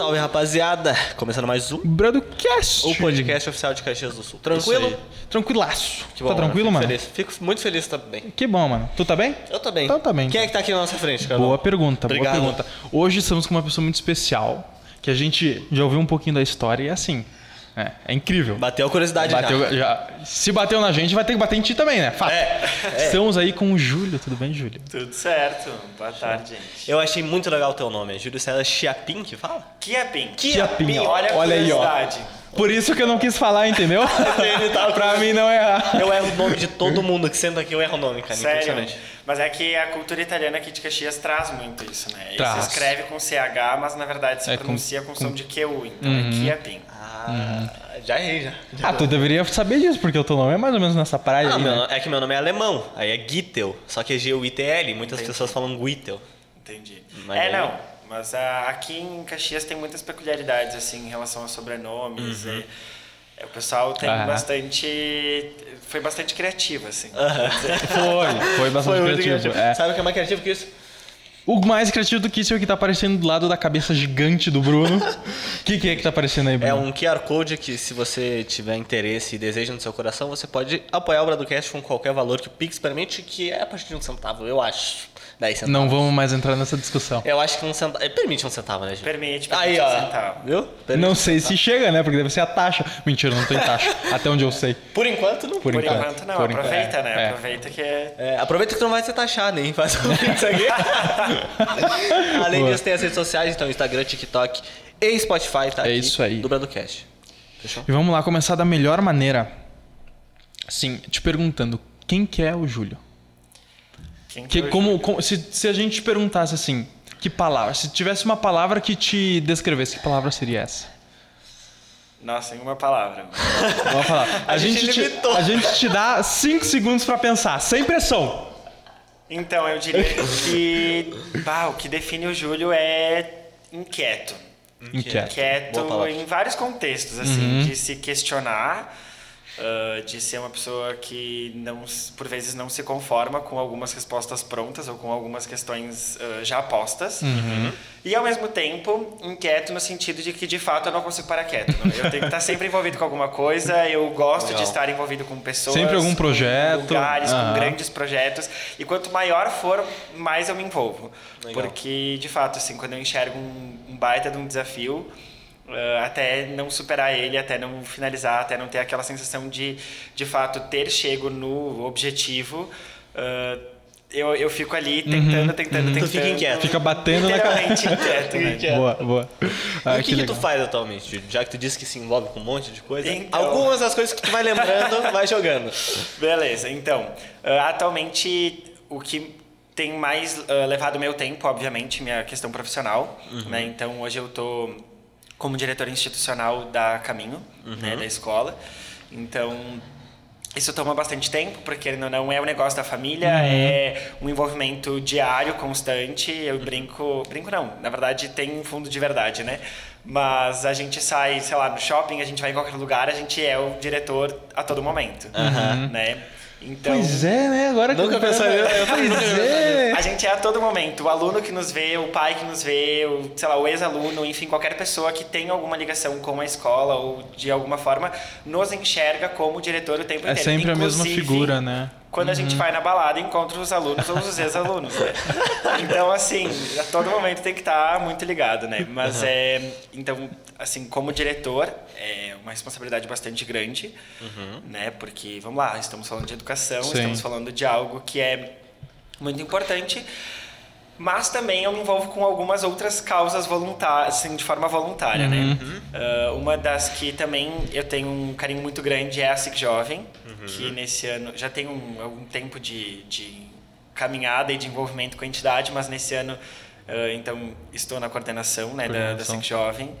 Salve rapaziada! Começando mais um Broadcast. o podcast oficial de Caxias do Sul. Tranquilo? Tranquilaço. Que bom, tá tranquilo, fico mano? Feliz. Fico muito feliz também. Que bom, mano. Tu tá bem? Eu tô bem. Então tá bem, Quem então. é que tá aqui na nossa frente, cara? Boa pergunta, Obrigado. boa pergunta. Hoje estamos com uma pessoa muito especial, que a gente já ouviu um pouquinho da história e é assim. É, é incrível. Bateu a curiosidade Bateu, já. já- Se bateu na gente, vai ter que bater em ti também, né? Fato. É, é. Estamos aí com o Júlio. Tudo bem, Júlio? Tudo certo. Boa tarde, gente. Eu achei muito legal o teu nome. É Júlio César Chiapim que fala? Kiapim, ó. Olha a Olha aí, ó. Por isso que eu não quis falar, entendeu? pra mim não errar. Eu erro o nome de todo mundo que senta aqui, eu erro o nome, cara. Sério. Impressionante. Mas é que a cultura italiana aqui de Caxias traz muito isso, né? Ele Traz. se escreve com CH, mas na verdade se É com- pronuncia com, som com- de QU. Então é Kiapim. Ah, já errei, já. já. Ah, tu deveria saber disso, porque o teu nome é mais ou menos nessa praia Ah, aí, meu- né? é que meu nome é alemão, aí é Gittel, só que é G-U-I-T-L, muitas Entendi. pessoas falam Guitel. Entendi. Mas é, aí- não. Mas ah, aqui em Caxias tem muitas peculiaridades, assim, em relação a sobrenomes. Uhum. e- é, o pessoal tem Aham. bastante... Foi bastante criativo, assim. Foi, foi bastante Foi criativo. criativo. é. Sabe o que é mais criativo que isso? O mais criativo do que isso é o que tá aparecendo do lado da cabeça gigante do Bruno. O que, que é que tá aparecendo aí, Bruno? É um QR Code que, se você tiver interesse e desejo no seu coração, você pode apoiar o Bradocast com qualquer valor que o Pix permite, que é a partir de um centavo, eu acho. 10 centavos. Não vamos mais entrar nessa discussão. Eu acho que um centavo. Permite um centavo, né, gente? Permite, Aí, permite ó. um centavo. Viu? Permite Não um sei se chega, né? Porque deve ser a taxa. Mentira, não tem taxa. Até onde eu sei. Por enquanto, não. Por Por enquanto. enquanto não, Por enquanto, aproveita, é, né? é. Aproveita que é... É, aproveita que tu não vai ser taxado, hein? Faz um Pix aqui. Além Boa. disso, tem as redes sociais, então Instagram, TikTok e Spotify, tá? É aqui, isso aí. Do Bradocast. Fechou? E vamos lá começar da melhor maneira. Assim, te perguntando, quem que é o Júlio? Quem Que, que é como, como- se, se a gente te perguntasse assim, que palavra? Se tivesse uma palavra que te descrevesse, que palavra seria essa? Nossa, em uma palavra. Vamos falar. A, A gente gente, te, a gente te dá 5 segundos pra pensar, sem pressão. Então, eu diria que bah, o que define o Júlio é inquieto. Inquieto. Inquieto palavra. em vários contextos, assim, de se questionar, ah, de ser uma pessoa que não, por vezes não se conforma com algumas respostas prontas ou com algumas questões ah, já postas. E ao mesmo tempo, inquieto no sentido de que de fato eu não consigo parar quieto. né? Eu tenho que estar sempre envolvido com alguma coisa, eu gosto Legal. de estar envolvido com pessoas. Sempre algum com projeto. lugares, Aham. com grandes projetos. E quanto maior for, mais eu me envolvo. Legal. Porque, de fato, assim, quando eu enxergo um, um baita de um desafio, eh, até não superar ele, até não finalizar, até não ter aquela sensação de, de fato, ter chego no objetivo, eh, eu, eu fico ali tentando, tentando, tentando. Tu fica inquieto. Fica batendo na Literalmente inquieto, né? Inquieto. Boa, boa. Ah, e o que, que tu legal. faz atualmente, Júlio? Já que tu disse que se envolve com um monte de coisa, Então. algumas das coisas que tu vai lembrando, vai jogando. Beleza, então, ah, atualmente o que tem mais ah, levado meu tempo, obviamente, minha questão profissional, né? Então, hoje eu tô como diretor institucional da Caminho, né, da escola. Então, isso toma bastante tempo, porque não, não é um negócio da família, é um envolvimento diário, constante. Eu brinco, brinco não, na verdade tem um fundo de verdade, né? Mas a gente sai, sei lá, no shopping, a gente vai em qualquer lugar, a gente é o diretor a todo momento, né? Então, Pois é, né? Agora que Nunca nisso. Eu Pois é. a gente é a todo momento. O aluno que nos vê, o pai que nos vê, o, sei lá, o ex-aluno, enfim, qualquer pessoa que tem alguma ligação com a escola ou de alguma forma nos enxerga como diretor o tempo É inteiro. sempre a mesma Inclusive, figura, né? Quando a gente vai na balada, encontra os alunos ou os ex-alunos, né? Então, assim, a todo momento tem que estar muito ligado, né? Mas é... Então, assim, como diretor, é uma responsabilidade bastante grande, né? Porque, vamos lá, estamos falando de educação, Sim. estamos falando de algo que é muito importante, mas também eu me envolvo com algumas outras causas voluntárias, assim, de forma voluntária, né? Ah, uma das que também eu tenho um carinho muito grande é a SIC Jovem, que nesse ano já tem um, algum tempo de, de caminhada e de envolvimento com a entidade, mas nesse ano, ah, então, estou na coordenação, né, da, da. SIC Jovem,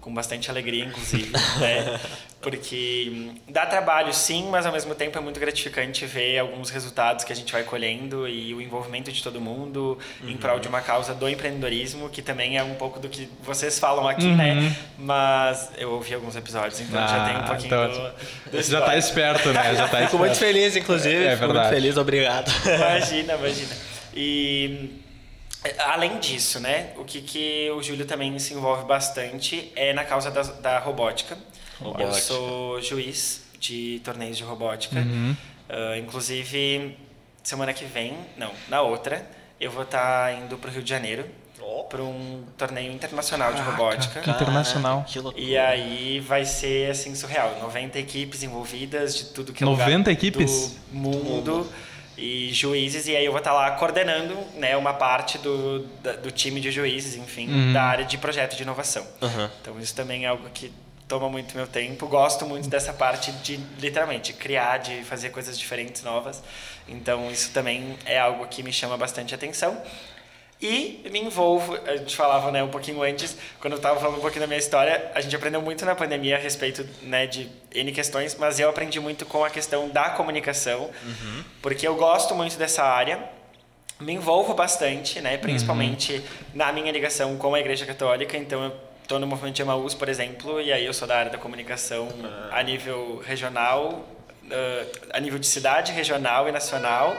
com bastante alegria, inclusive, né? Porque hum, dá trabalho, sim, mas ao mesmo tempo é muito gratificante ver alguns resultados que a gente vai colhendo e o envolvimento de todo mundo em prol de uma causa do empreendedorismo, que também é um pouco do que vocês falam aqui, né? Mas eu ouvi alguns episódios, então já tem um pouquinho então, do, do Você já tá esperto, né? Já tá Fico muito feliz, inclusive. É Fico muito verdade. feliz, obrigado. Imagina, imagina. E Além disso, né, o que, que o Júlio também se envolve bastante é na causa da, da robótica. Robótica. Eu sou juiz de torneios de robótica. Uhum. Uh, inclusive, semana que vem, não, na outra, eu vou estar indo para o Rio de Janeiro Oh. para um torneio internacional de robótica. que internacional. Que. E aí vai ser assim surreal, 90 equipes envolvidas de tudo que é 90 lugar equipes? do mundo e juízes e aí eu vou estar lá coordenando, né, uma parte do, da- do time de juízes, enfim, Uhum. da área de projeto de inovação. Aham. Então isso também é algo que toma muito meu tempo. Gosto muito dessa parte de literalmente criar, de fazer coisas diferentes, novas. Então isso também é algo que me chama bastante atenção. E me envolvo, a gente falava né, um pouquinho antes, quando eu estava falando um pouquinho da minha história, a gente aprendeu muito na pandemia a respeito né, de N questões, mas eu aprendi muito com a questão da comunicação, porque eu gosto muito dessa área, me envolvo bastante, né, principalmente na minha ligação com a Igreja Católica, então eu estou no movimento de Emaús, por exemplo, e aí eu sou da área da comunicação a nível regional, eh, a nível de cidade, regional e nacional.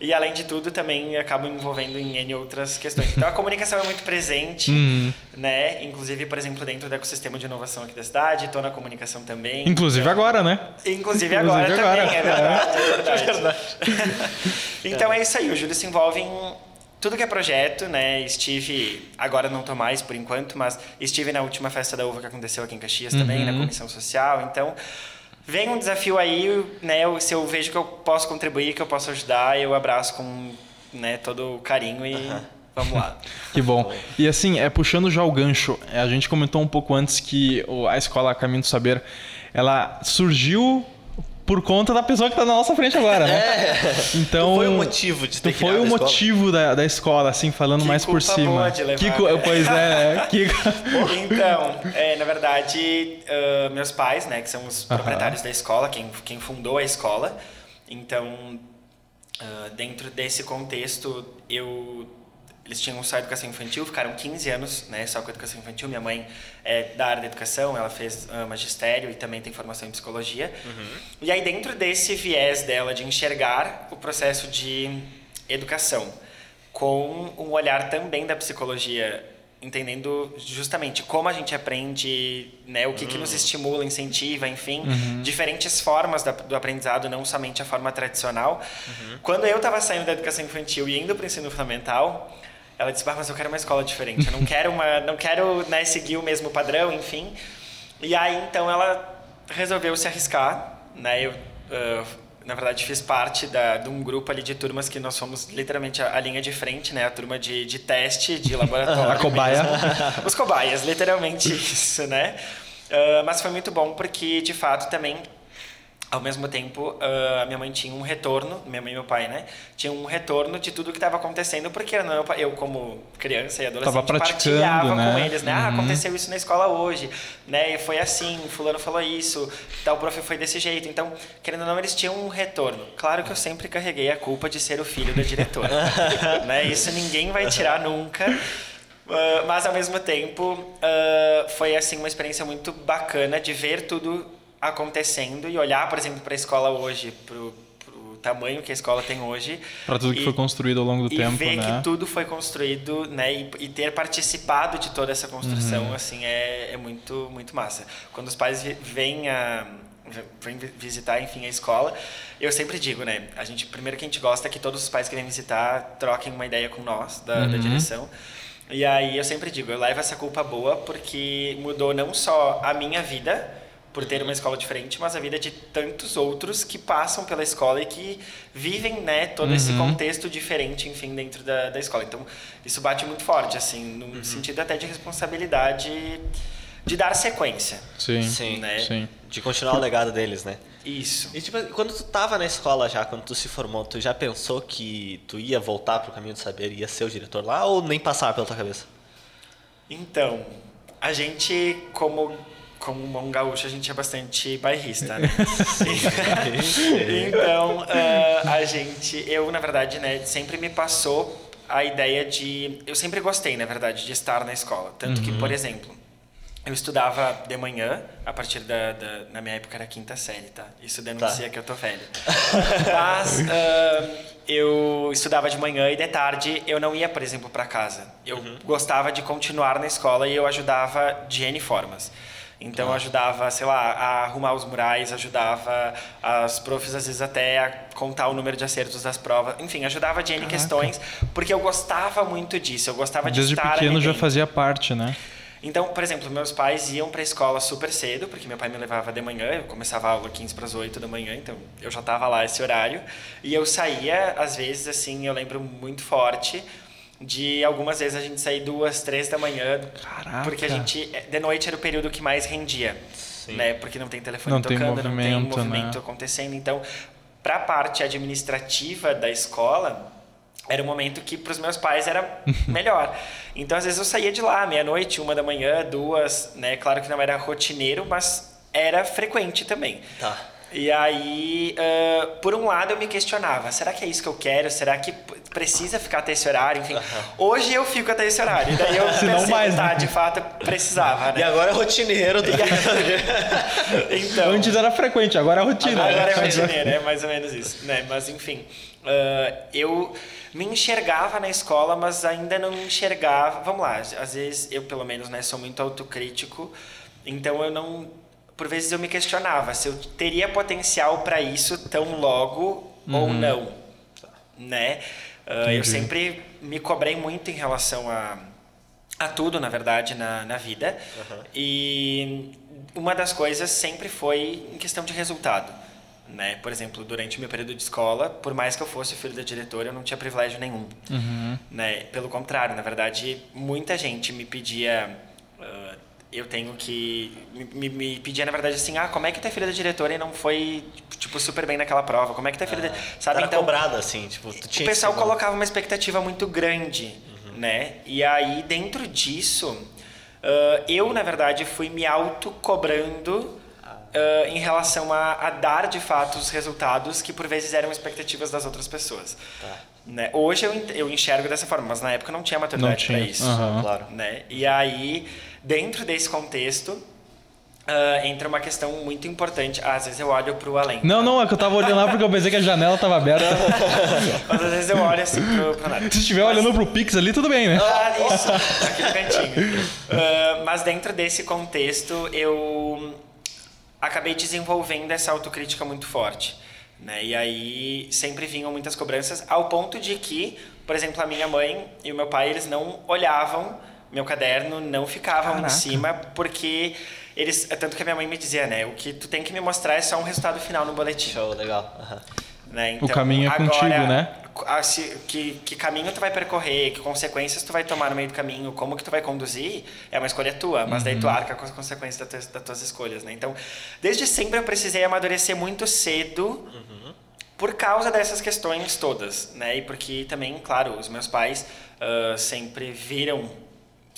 E além de tudo, também acabo me envolvendo em N outras questões. Então a comunicação é muito presente, Uhum. né? Inclusive, por exemplo, dentro do ecossistema de inovação aqui da cidade, estou na comunicação também. Inclusive agora, né? Inclusive agora Inclusive também, agora. é verdade. É verdade. então é isso aí, o Júlio se envolve em tudo que é projeto, né? Estive, agora não tô mais por enquanto, mas estive na última festa da uva que aconteceu aqui em Caxias também, na comissão social. Então, vem um desafio aí, né? Se eu vejo que eu posso contribuir, que eu posso ajudar, eu abraço com né, todo o carinho e vamos lá. Que bom. E assim, é puxando já o gancho, a gente comentou um pouco antes que a escola Caminho do Saber, ela surgiu por conta da pessoa que está na nossa frente agora, né? Então, Tu foi o motivo de ter tu foi o escola? motivo da, da escola, assim, falando Que mais por cima. boa de levar, que, cu- né? pois é, né? que Então, é, na verdade, ah, meus pais, né, que são os Aham. proprietários da escola, quem, quem fundou a escola. Então, ah, dentro desse contexto, eu eles tinham só educação infantil, ficaram 15 anos, né, só com educação infantil. Minha mãe é da área da educação, ela fez ah, magistério e também tem formação em psicologia. E aí dentro desse viés dela de enxergar o processo de educação com um olhar também da psicologia, entendendo justamente como a gente aprende, né, o que, que nos estimula, incentiva, enfim, diferentes formas da- do aprendizado, não somente a forma tradicional. Quando eu estava saindo da educação infantil e indo para o ensino fundamental, ela disse: "Bah, mas eu quero uma escola diferente. Eu não quero uma, não quero né, seguir o mesmo padrão, enfim." E aí então ela resolveu se arriscar, né? Eu ah, na verdade fiz parte da, de um grupo ali de turmas que nós fomos literalmente a, a linha de frente, né? A turma de, de teste, de laboratório. A cobaia. mesmo. Os cobaias, literalmente isso, né? Ah, mas foi muito bom porque de fato também ao mesmo tempo, ah, minha mãe tinha um retorno, minha mãe e meu pai, né? Tinha um retorno de tudo que estava acontecendo, porque não, eu, como criança e adolescente, Tava praticando, partilhava né? com eles, né? Ah, Uhum. aconteceu isso na escola hoje, né? E foi assim, fulano falou isso, tal prof foi desse jeito. Então, querendo ou não, eles tinham um retorno. Claro que eu sempre carreguei a culpa de ser o filho da diretora, né? Isso ninguém vai tirar nunca. Ah, mas ao mesmo tempo ah, foi assim uma experiência muito bacana de ver tudo acontecendo e olhar, por exemplo, para a escola hoje, pro, pro tamanho que a escola tem hoje. Para tudo que E- foi construído ao longo do e tempo, ver né? que tudo foi construído, né, e, e ter participado de toda essa construção, Uhum. assim, é, é muito, muito massa. Quando os pais vêm a vi- visitar, enfim, a escola, eu sempre digo, né, a gente primeiro que a gente gosta é que todos os pais que vêm visitar troquem uma ideia com nós da, da Uhum. direção. E aí eu sempre digo, eu levo essa culpa boa porque mudou não só a minha vida por ter uma escola diferente, mas a vida de tantos outros que passam pela escola e que vivem, né, todo esse Uhum. contexto diferente, enfim, dentro da, da escola. Então, isso bate muito forte, assim, no Uhum. sentido até de responsabilidade de dar sequência. Sim, Sim, né? sim. De continuar o legado deles, né? Isso. E tipo, quando tu tava na escola já, quando tu se formou, tu já pensou que tu ia voltar pro caminho do saber, ia ser o diretor lá ou nem passar pela tua cabeça? Então, a gente, como, como um bom gaúcho, a gente é bastante bairrista, né? então, ah, a gente, eu, na verdade, né, sempre me passou a ideia de. Eu sempre gostei, na verdade, de estar na escola. Tanto que, por exemplo, eu estudava de manhã, a partir da, da. Na minha época era quinta série, tá? Isso denuncia Tá. que eu tô velho. Mas. ah, eu estudava de manhã e de tarde eu não ia, por exemplo, para casa. Eu uhum. gostava de continuar na escola e eu ajudava de N formas. Então eu ajudava, sei lá, a arrumar os murais, ajudava as profs às vezes até a contar o número de acertos das provas. Enfim, ajudava de N Caraca. questões, porque eu gostava muito disso. Eu gostava Desde de estar Desde pequeno já fazia parte, né? Então, por exemplo, meus pais iam para a escola super cedo, porque meu pai me levava de manhã, eu começava a aula 15 para as 8 da manhã, então eu já estava lá esse horário. E eu saía, às vezes, assim, eu lembro muito forte, de algumas vezes a gente sair duas, três da manhã. Caraca. Porque a gente, de noite era o período que mais rendia. Sim. Né? Porque não tem telefone não tocando, tem não tem movimento né? acontecendo. Então, para a parte administrativa da escola, era um momento que para os meus pais era melhor. Então, às vezes eu saía de lá, meia-noite, uma da manhã, duas, né? Claro que não era rotineiro, mas era frequente também. Tá. E aí, uh, por um lado, eu me questionava: será que é isso que eu quero? Será que precisa ficar até esse horário? Enfim, hoje eu fico até esse horário. E daí eu Se não mais, tá, né? de fato, precisava. Né? E agora é rotineiro. Do... então, Antes era frequente, agora é rotina. Agora é rotineiro, é mais ou menos isso. Né? Mas, enfim, uh, eu me enxergava na escola, mas ainda não enxergava. Vamos lá, às vezes eu, pelo menos, né, sou muito autocrítico, então eu não por vezes eu me questionava se eu teria potencial para isso tão logo uhum. ou não, né? Uh, eu sempre me cobrei muito em relação a, a tudo, na verdade, na, na vida. Uhum. E uma das coisas sempre foi em questão de resultado. Né? Por exemplo, durante o meu período de escola, por mais que eu fosse filho da diretora, eu não tinha privilégio nenhum. Uhum. Né? Pelo contrário, na verdade, muita gente me pedia uh, eu tenho que. Me, me pedia, na verdade, assim, ah, como é que tu é filha da diretora e não foi, tipo, super bem naquela prova? Como é que tu é filha é, da. Sabe? Era então, cobrado, assim, tipo, tu tinha O pessoal colocava uma expectativa muito grande, uhum. né? E aí, dentro disso, uh, eu, na verdade, fui me auto-cobrando. Uh, em relação a, a, dar de fato os resultados que por vezes eram expectativas das outras pessoas. Tá. Né? Hoje eu, eu enxergo dessa forma, mas na época não tinha maturidade para isso. Uhum. Claro. Né? E aí Dentro desse contexto, uh, entra uma questão muito importante. Ah, às vezes eu olho para o além. Não, não, é que eu tava olhando lá porque eu pensei que a janela estava aberta. Mas às vezes eu olho assim para o nada. Se estiver mas... olhando para o Pix ali, tudo bem, né? Ah, isso, aqui no cantinho. Uh, mas dentro desse contexto, eu acabei desenvolvendo essa autocrítica muito forte. Né? E aí sempre vinham muitas cobranças, ao ponto de que, por exemplo, a minha mãe e o meu pai, eles não olhavam meu caderno não ficava Caraca. em cima porque eles tanto que a minha mãe me dizia né o que tu tem que me mostrar é só um resultado final no boletim show legal uhum. né? então, o caminho é agora, contigo né a, se, que, que caminho tu vai percorrer que consequências tu vai tomar no meio do caminho como que tu vai conduzir é uma escolha tua mas uhum. daí tu uhum. arca com as consequências das tuas, das tuas escolhas né então desde sempre eu precisei amadurecer muito cedo uhum. por causa dessas questões todas né e porque também claro os meus pais uh, sempre viram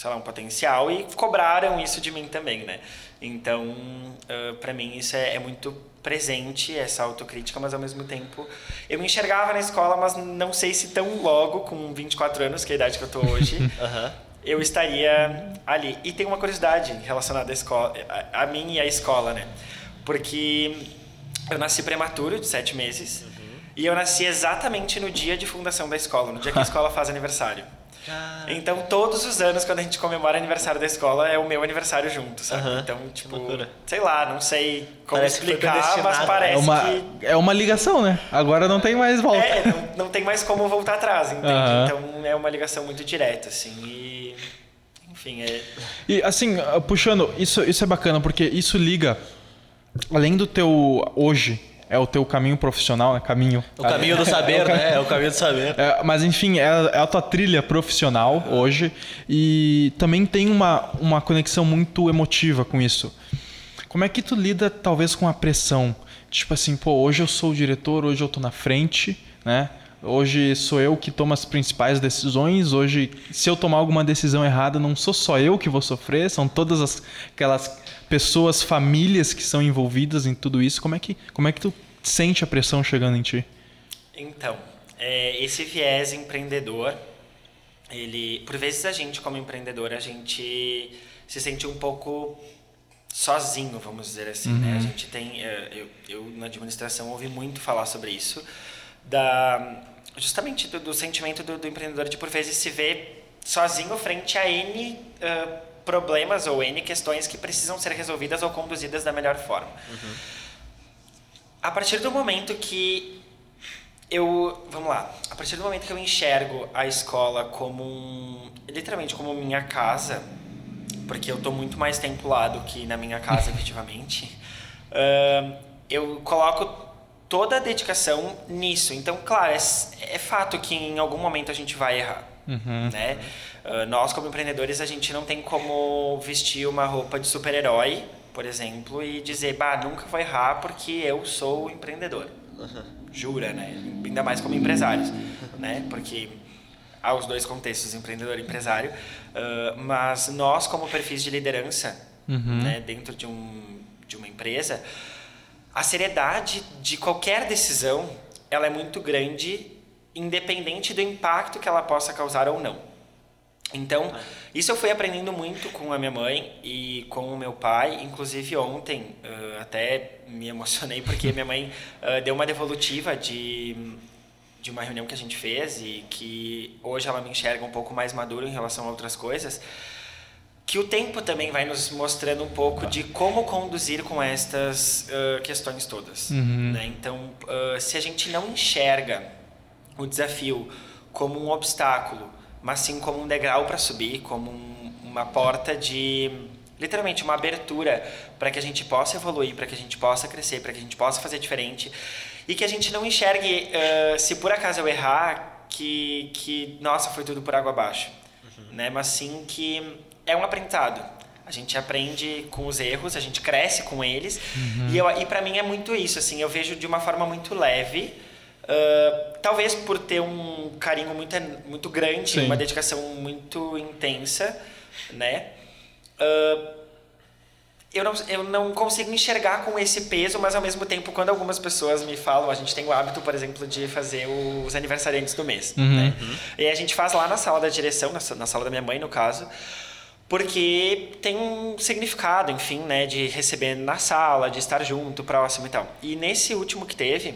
sei lá, um potencial e cobraram isso de mim também, né? Então, uh, para mim isso é, é, muito presente essa autocrítica, mas ao mesmo tempo eu me enxergava na escola, mas não sei se tão logo com 24 anos, que é a idade que eu tô hoje, uhum. eu estaria ali. E tem uma curiosidade relacionada à escola, a, a mim e à escola, né? Porque eu nasci prematuro, de sete meses, uhum. e eu nasci exatamente no dia de fundação da escola, no dia que a escola faz aniversário. Então, todos os anos, quando a gente comemora aniversário da escola, é o meu aniversário junto, sabe? Uhum. Então, tipo, sei lá, não sei como parece explicar, mas parece é uma, que. É uma ligação, né? Agora não tem mais volta. É, não, não tem mais como voltar atrás, entende? Uhum. Então, é uma ligação muito direta, assim. E. Enfim, é. E, assim, puxando, isso, isso é bacana, porque isso liga, além do teu hoje é o teu caminho profissional, né? Caminho. O caminho do saber, é né? É o caminho do saber. É, mas enfim, é, é, a tua trilha profissional hoje e também tem uma, uma conexão muito emotiva com isso. Como é que tu lida talvez com a pressão? Tipo assim, pô, hoje eu sou o diretor, hoje eu tô na frente, né? Hoje sou eu que tomo as principais decisões. Hoje, se eu tomar alguma decisão errada, não sou só eu que vou sofrer, são todas as, aquelas pessoas, famílias que são envolvidas em tudo isso. Como é que, como é que tu sente a pressão chegando em ti? Então, é, esse viés empreendedor, ele, por vezes a gente como empreendedor, a gente se sente um pouco sozinho, vamos dizer assim, uhum. né? A uhum. gente tem, é, eu, eu na administração ouvi muito falar sobre isso, da justamente do, do sentimento do, do, empreendedor de por vezes se ver sozinho frente a N uh, problemas ou N questões que precisam ser resolvidas ou conduzidas da melhor forma. Uhum. A partir do momento que eu, vamos lá, a partir do momento que eu enxergo a escola como um, literalmente como minha casa, porque eu estou muito mais tempo lá do que na minha casa, efetivamente, uh, eu coloco toda a dedicação nisso. Então, claro, é, é, fato que em algum momento a gente vai errar. Uhum. Né? Uh, nós, como empreendedores, a gente não tem como vestir uma roupa de super-herói, por exemplo, e dizer, bah, nunca vou errar porque eu sou empreendedor. Uhum. Jura, né? Ainda mais como empresários, né? Porque há os dois contextos, empreendedor e empresário. Uh, mas nós, como perfis de liderança, uhum. né, dentro de, um, de uma empresa, a seriedade de qualquer decisão ela é muito grande, independente do impacto que ela possa causar ou não. Então, isso eu fui aprendendo muito com a minha mãe e com o meu pai. Inclusive, ontem, uh, até me emocionei porque minha mãe uh, deu uma devolutiva de, de uma reunião que a gente fez e que hoje ela me enxerga um pouco mais maduro em relação a outras coisas que o tempo também vai nos mostrando um pouco de como conduzir com estas uh, questões todas. Uhum. Né? Então, uh, se a gente não enxerga o desafio como um obstáculo, mas sim como um degrau para subir, como um, uma porta de literalmente uma abertura para que a gente possa evoluir, para que a gente possa crescer, para que a gente possa fazer diferente e que a gente não enxergue uh, se por acaso eu errar que que nossa foi tudo por água abaixo, uhum. né? Mas sim que é um aprendizado. A gente aprende com os erros, a gente cresce com eles. Uhum. E, eu, e para mim é muito isso, assim, eu vejo de uma forma muito leve. Uh, talvez por ter um carinho muito, muito grande, Sim. uma dedicação muito intensa, né? Uh, eu não, eu não consigo enxergar com esse peso, mas ao mesmo tempo, quando algumas pessoas me falam, a gente tem o hábito, por exemplo, de fazer os aniversariantes do mês. Uhum. Né? E a gente faz lá na sala da direção, na, na sala da minha mãe, no caso porque tem um significado, enfim, né, de receber na sala, de estar junto, próximo e tal. E nesse último que teve,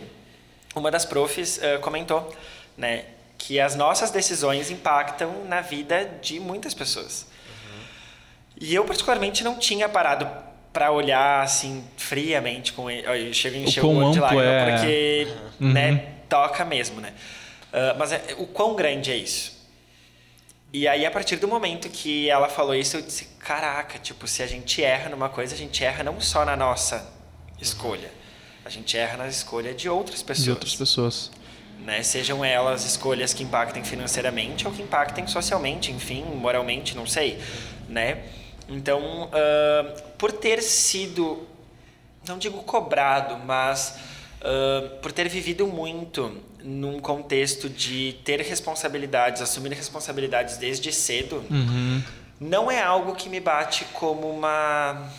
uma das profs uh, comentou, né, que as nossas decisões impactam na vida de muitas pessoas. Uhum. E eu particularmente não tinha parado para olhar assim friamente com ele. Eu chego a encher o, o olho de lágrima é... porque, uhum. né, toca mesmo, né? Uh, mas é, o quão grande é isso? E aí, a partir do momento que ela falou isso, eu disse: caraca, tipo, se a gente erra numa coisa, a gente erra não só na nossa escolha, a gente erra na escolha de outras pessoas. De outras pessoas. Né? Sejam elas escolhas que impactem financeiramente ou que impactem socialmente, enfim, moralmente, não sei. Né? Então, uh, por ter sido, não digo cobrado, mas uh, por ter vivido muito num contexto de ter responsabilidades, assumir responsabilidades desde cedo, uhum. não é algo que me bate como uma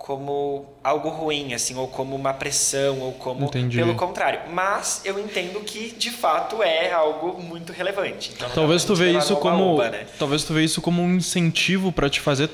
como algo ruim, assim, ou como uma pressão, ou como Entendi. pelo contrário. Mas eu entendo que de fato é algo muito relevante. Então, talvez tu vê isso como, uba, né? talvez tu vê isso como um incentivo para te fazer,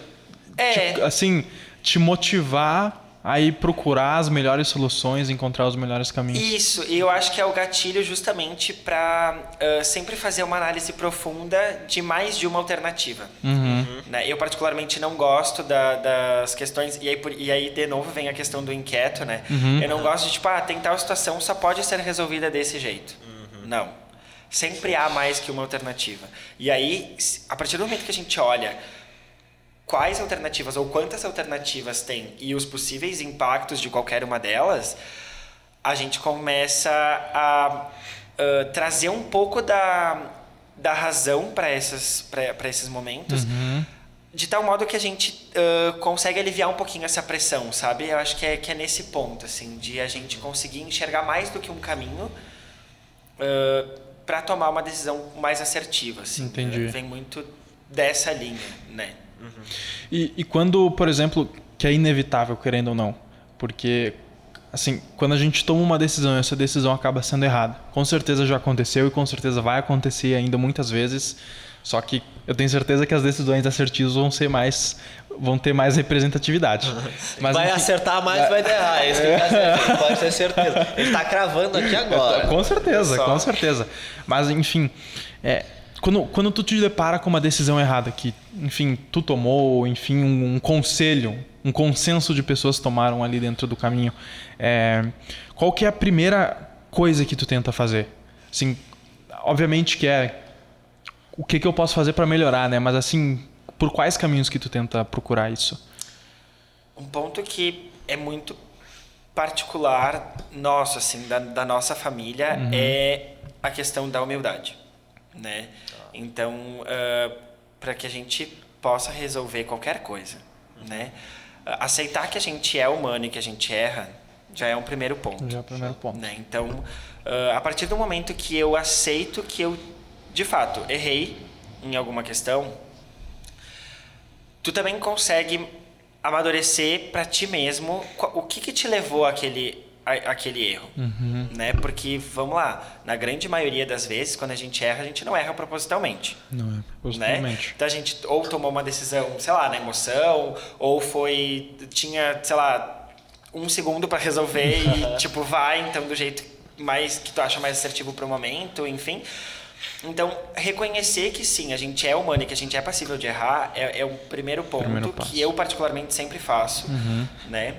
é. te, assim, te motivar aí procurar as melhores soluções, encontrar os melhores caminhos. Isso, e eu acho que é o gatilho justamente para uh, sempre fazer uma análise profunda de mais de uma alternativa. Uhum. Né? Eu particularmente não gosto da, das questões, e aí, por, e aí de novo vem a questão do inquieto, né? Uhum. Eu não gosto de, tipo, ah, tem tal situação, só pode ser resolvida desse jeito. Uhum. Não. Sempre há mais que uma alternativa. E aí, a partir do momento que a gente olha quais alternativas ou quantas alternativas tem e os possíveis impactos de qualquer uma delas, a gente começa a uh, trazer um pouco da, da razão para esses momentos. Uhum. De tal modo que a gente uh, consegue aliviar um pouquinho essa pressão, sabe? Eu acho que é, que é nesse ponto, assim, de a gente conseguir enxergar mais do que um caminho uh, para tomar uma decisão mais assertiva. Assim, Entendi. Vem muito dessa linha, né? Uhum. E, e quando, por exemplo, que é inevitável, querendo ou não, porque assim, quando a gente toma uma decisão e essa decisão acaba sendo errada, com certeza já aconteceu e com certeza vai acontecer ainda muitas vezes. Só que eu tenho certeza que as decisões assertivas vão ser mais vão ter mais representatividade. Mas, vai enfim, acertar mais, vai, vai errar. É isso que ele pode ter certeza. Ele está cravando aqui agora. Com certeza, com certeza. Mas enfim, é, quando, quando tu te depara com uma decisão errada que, enfim, tu tomou, enfim, um, um conselho, um consenso de pessoas tomaram ali dentro do caminho, é, qual que é a primeira coisa que tu tenta fazer? Assim, obviamente que é o que, que eu posso fazer para melhorar, né? Mas assim, por quais caminhos que tu tenta procurar isso? Um ponto que é muito particular nosso, assim, da, da nossa família, uhum. é a questão da humildade, né? Então, uh, para que a gente possa resolver qualquer coisa, né? Aceitar que a gente é humano e que a gente erra já é um primeiro ponto. Já é o primeiro ponto. Né? Então, uh, a partir do momento que eu aceito que eu, de fato, errei em alguma questão, tu também consegue amadurecer para ti mesmo o que, que te levou àquele, àquele erro. Uhum. Né? Porque, vamos lá, na grande maioria das vezes, quando a gente erra, a gente não erra propositalmente. Não é propositalmente. Né? Então a gente ou tomou uma decisão, sei lá, na emoção, ou foi. tinha, sei lá, um segundo para resolver e, tipo, vai, então, do jeito mais que tu acha mais assertivo pro momento, enfim. Então, reconhecer que sim, a gente é humano e que a gente é passível de errar é, é o primeiro ponto primeiro que eu particularmente sempre faço, uhum. né?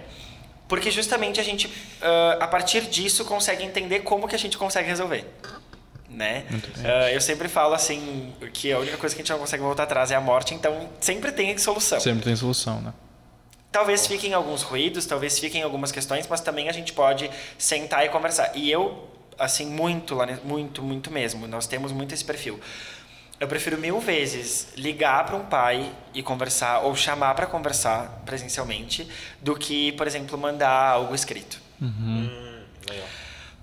Porque justamente a gente, uh, a partir disso, consegue entender como que a gente consegue resolver. Né? Uh, eu sempre falo assim que a única coisa que a gente não consegue voltar atrás é a morte, então sempre tem solução. Sempre tem solução, né? Talvez fiquem alguns ruídos, talvez fiquem algumas questões, mas também a gente pode sentar e conversar. E eu assim, muito, muito, muito mesmo. Nós temos muito esse perfil. Eu prefiro mil vezes ligar para um pai e conversar, ou chamar para conversar presencialmente, do que, por exemplo, mandar algo escrito. Uhum. Hum,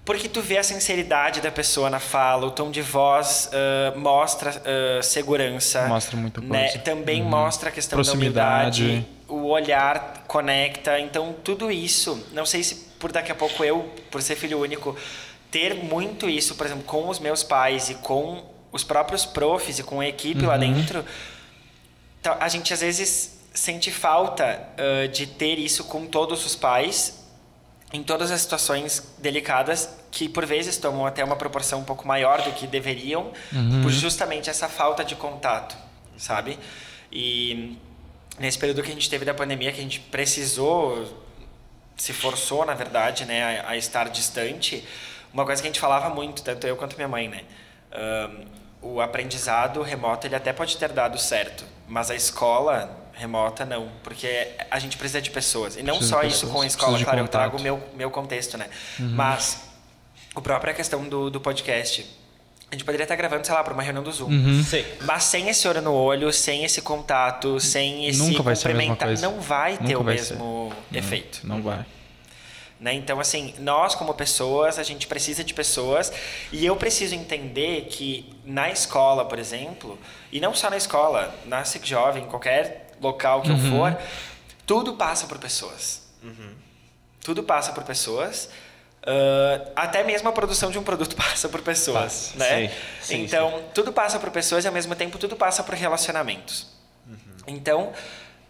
Porque tu vê a sinceridade da pessoa na fala, o tom de voz uh, mostra uh, segurança. Mostra muita né? coisa. Né? Também uhum. mostra a questão Proximidade. da humildade. O olhar conecta. Então, tudo isso, não sei se por daqui a pouco eu, por ser filho único, ter muito isso, por exemplo, com os meus pais e com os próprios profs e com a equipe uhum. lá dentro, tá, a gente às vezes sente falta uh, de ter isso com todos os pais em todas as situações delicadas que por vezes tomam até uma proporção um pouco maior do que deveriam uhum. por justamente essa falta de contato, sabe? E nesse período que a gente teve da pandemia que a gente precisou se forçou na verdade, né, a, a estar distante, uma coisa que a gente falava muito, tanto eu quanto minha mãe, né? Um, o aprendizado remoto ele até pode ter dado certo, mas a escola remota não, porque a gente precisa de pessoas. E não precisa só isso com a escola, claro, eu trago o meu, meu contexto, né? Uhum. Mas a própria questão do, do podcast. A gente poderia estar gravando, sei lá, para uma reunião do Zoom. Uhum. Mas sem esse olho no olho, sem esse contato, sem esse Nunca vai complementar, ser não vai Nunca ter o mesmo ser. efeito. Não, não vai. Né? Então, assim, nós como pessoas, a gente precisa de pessoas e eu preciso entender que na escola, por exemplo, e não só na escola, na SIC Jovem, qualquer local que uhum. eu for, tudo passa por pessoas. Uhum. Tudo passa por pessoas. Uh, até mesmo a produção de um produto passa por pessoas, passa. né? Sim, sim, então, sim. tudo passa por pessoas e ao mesmo tempo tudo passa por relacionamentos. Uhum. Então,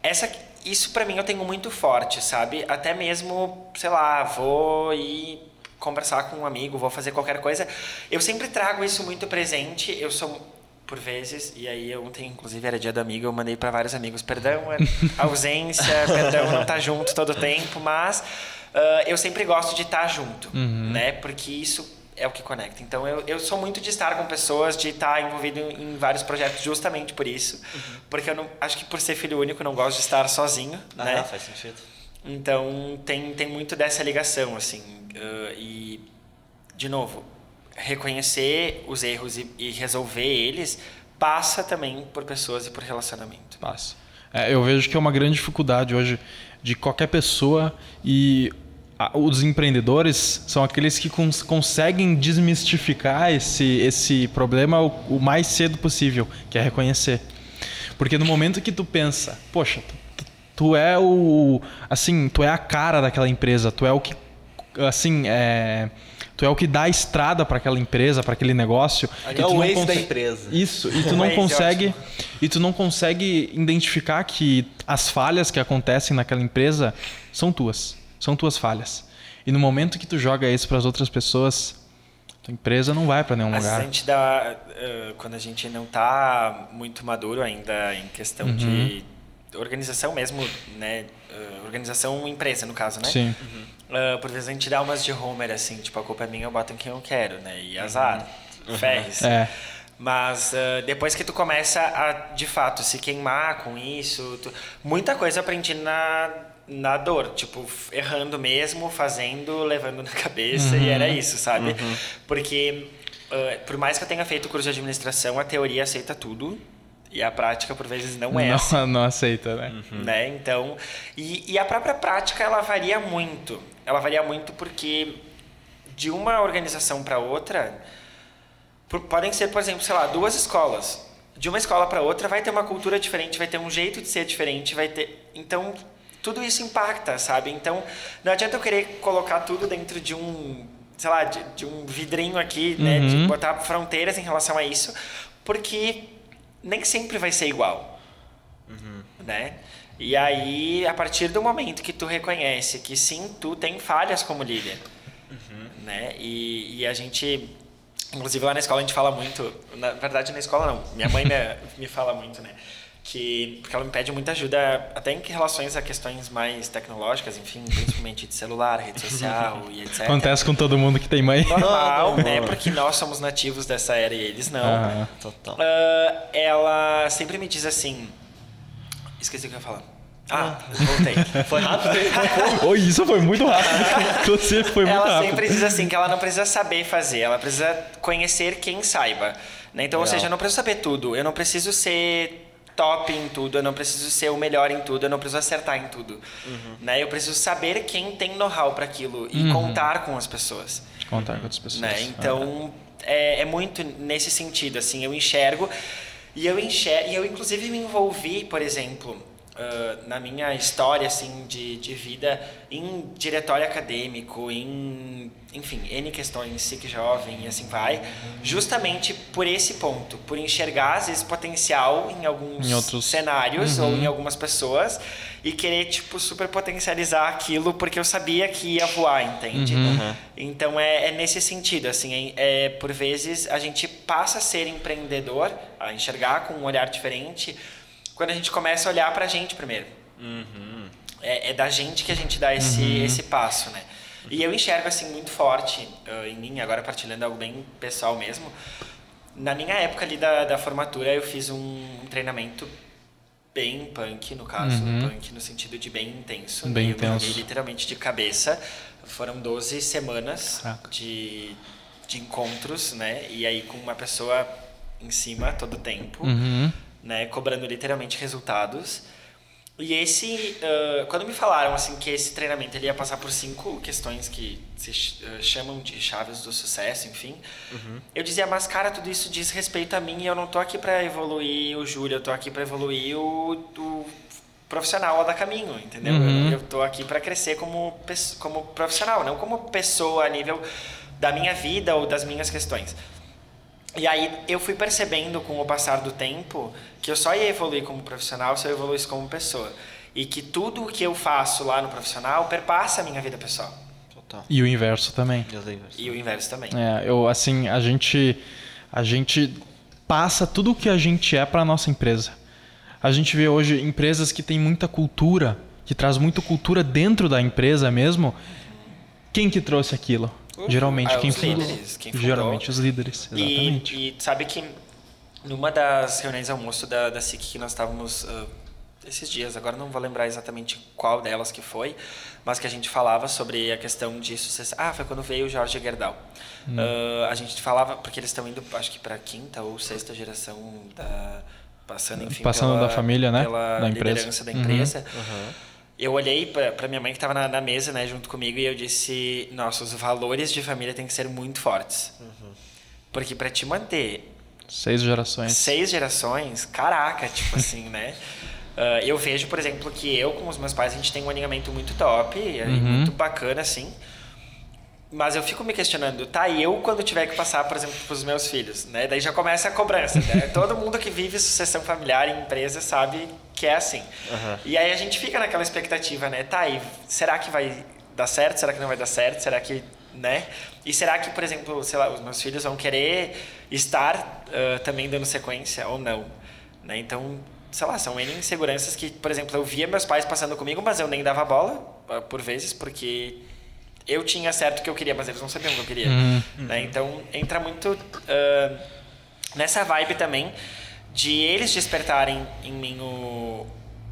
essa isso para mim eu tenho muito forte, sabe? Até mesmo, sei lá, vou ir conversar com um amigo, vou fazer qualquer coisa. Eu sempre trago isso muito presente. Eu sou por vezes, e aí ontem, inclusive, era dia do amigo, eu mandei para vários amigos, perdão é ausência, perdão não tá junto todo o tempo, mas uh, eu sempre gosto de estar tá junto, uhum. né? Porque isso é o que conecta. Então eu, eu sou muito de estar com pessoas, de estar envolvido em, em vários projetos justamente por isso. Uhum. Porque eu não acho que por ser filho único eu não gosto de estar sozinho, ah, né? faz sentido. Então tem, tem muito dessa ligação, assim. Uh, e, de novo, reconhecer os erros e, e, resolver eles passa também por pessoas e por relacionamento. Passa. É, eu vejo que é uma grande dificuldade hoje de qualquer pessoa e os empreendedores são aqueles que cons conseguem desmistificar esse, esse problema o, o, mais cedo possível, que é reconhecer. Porque no momento que tu pensa, poxa, tu, tu, é o assim, tu é a cara daquela empresa, tu é o que assim, é, Tu é o que dá a estrada para aquela empresa, para aquele negócio. É o não Waze da empresa. Isso, e tu não é consegue e tu não consegue identificar que as falhas que acontecem naquela empresa são tuas, são tuas falhas. E no momento que tu joga isso para as outras pessoas, tua empresa não vai para nenhum Às vezes a lugar. gente dá. eh, quando a gente não está muito maduro ainda em questão Uhum. de organização mesmo, né? eh, organização empresa, no caso, né? Sim. Ah, por vezes a gente dá umas de Homer, assim, tipo, a culpa é minha, eu boto em quem eu quero, né? E azar, ferres. É. Mas ah, depois que tu começa a, de fato, se queimar com isso, tu- muita coisa eu aprendi na, na dor. Tipo, errando mesmo, fazendo, levando na cabeça, e era isso, sabe? Porque, ah, por mais que eu tenha feito curso de administração, a teoria aceita tudo. E a prática, por vezes, não é assim Não, não aceita, né? né? Então, e, e a própria prática ela varia muito. Ela varia muito porque de uma organização para outra por- podem ser, por exemplo, sei lá, duas escolas. De uma escola para outra vai ter uma cultura diferente, vai ter um jeito de ser diferente, vai ter. Então, tudo isso impacta, sabe? Então, não adianta eu querer colocar tudo dentro de um, sei lá, de, de um vidrinho aqui, né, de Uhum. botar fronteiras em relação a isso, porque nem sempre vai ser igual né? E aí, a partir do momento que tu reconhece que sim, tu tem falhas como líder, né? E, e a gente, inclusive lá na escola a gente fala muito, na verdade na escola não, minha mãe me, me fala muito, né? Que, porque ela me pede muita ajuda, até em relações a questões mais tecnológicas, enfim, principalmente de celular, rede social e etc. Acontece com todo mundo que tem mãe. Normal, Não, né? Porque nós somos nativos dessa era e eles não. Aham. Total. Ah, ela sempre me diz assim. Esqueci o que eu ia falar. Ah, voltei. Foi rápido? Oi, isso foi muito rápido. Você foi muito ela rápido. sempre diz assim que ela não precisa saber fazer, ela precisa conhecer quem saiba. Né? Então, ou Legal. seja, eu não preciso saber tudo, eu não preciso ser top em tudo, eu não preciso ser o melhor em tudo, eu não preciso acertar em tudo. Né? Eu preciso saber quem tem know-how para aquilo e contar com as pessoas. Contar com outras pessoas. né? Então é, é muito nesse sentido, assim, eu enxergo e eu enxergo e eu inclusive me envolvi, por exemplo, ah, na minha história assim de, de vida em diretório acadêmico, em enfim n questões, SIC jovem e assim vai, justamente por esse ponto, por enxergar às vezes potencial em alguns Em outros- cenários ou em algumas pessoas e querer tipo super potencializar aquilo porque eu sabia que ia voar, entende? Então é, é nesse sentido, assim, é, é, por vezes a gente passa a ser empreendedor, a enxergar com um olhar diferente, quando a gente começa a olhar pra gente primeiro. É, é da gente que a gente dá esse, esse passo, né? E eu enxergo assim muito forte ah, em mim, agora partilhando algo bem pessoal mesmo. Na minha época ali da, da formatura, eu fiz um, um treinamento bem punk, no caso, punk no sentido de bem intenso. Bem né? Intenso. literalmente de cabeça. Foram 12 semanas Caraca. de, de encontros, né? E aí com uma pessoa em cima todo o tempo, Uhum. Né? Cobrando literalmente resultados. E esse, ah, quando me falaram assim que esse treinamento ele ia passar por cinco questões que se ah, chamam de chaves do sucesso, enfim, eu dizia, mas cara, tudo isso diz respeito a mim e eu não tô aqui para evoluir o Júlio, eu tô aqui para evoluir o, o profissional lá da Caminho, entendeu? Uhum. Eu, eu tô aqui para crescer como, como profissional, não como pessoa a nível da minha vida ou das minhas questões. E aí eu fui percebendo com o passar do tempo que eu só ia evoluir como profissional se eu evoluísse como pessoa. E que tudo o que eu faço lá no profissional perpassa a minha vida pessoal. Total. E o inverso também. E o inverso também. É, eu assim, a gente a gente passa tudo o que a gente é para nossa empresa. A gente vê hoje empresas que têm muita cultura, que traz muita cultura dentro da empresa mesmo. Quem que trouxe aquilo? Geralmente Ah, quem os fundou. líderes, quem fundou. Geralmente os líderes, exatamente. E, e sabe que numa das reuniões de almoço da, da SIC que nós estávamos ah, esses dias, agora não vou lembrar exatamente qual delas que foi, mas que a gente falava sobre a questão de sucesso. Ah, foi quando veio o Jorge Gerdau. Hum. Ah, a gente falava, porque eles estão indo, acho que para quinta ou sexta geração da. Passando, enfim, Passando pela, da família, né? Pela Da empresa. liderança da Uhum. empresa. Eu olhei para minha mãe que estava na, na mesa, né, junto comigo, e eu disse: Nossa, os valores de família têm que ser muito fortes. Porque para te manter Seis gerações. seis gerações, caraca, tipo assim, né? Ah, eu vejo, por exemplo, que eu com os meus pais a gente tem um alinhamento muito top, e Uhum. muito bacana, assim. Mas eu fico me questionando, tá, e eu quando tiver que passar, por exemplo, para os meus filhos, né? Daí já começa a cobrança, né? Todo mundo que vive sucessão familiar em empresa sabe que é assim. Uhum. E aí a gente fica naquela expectativa, né? Tá, e será que vai dar certo? Será que não vai dar certo? Será que, né? E será que, por exemplo, sei lá, os meus filhos vão querer estar uh, também dando sequência ou não? Né? Então, sei lá, são N inseguranças que, por exemplo, eu via meus pais passando comigo, mas eu nem dava bola por vezes, porque eu tinha certo o que eu queria, mas eles não sabiam o que eu queria. Uhum. Né? Então, entra muito uh, nessa vibe também de eles despertarem em mim o,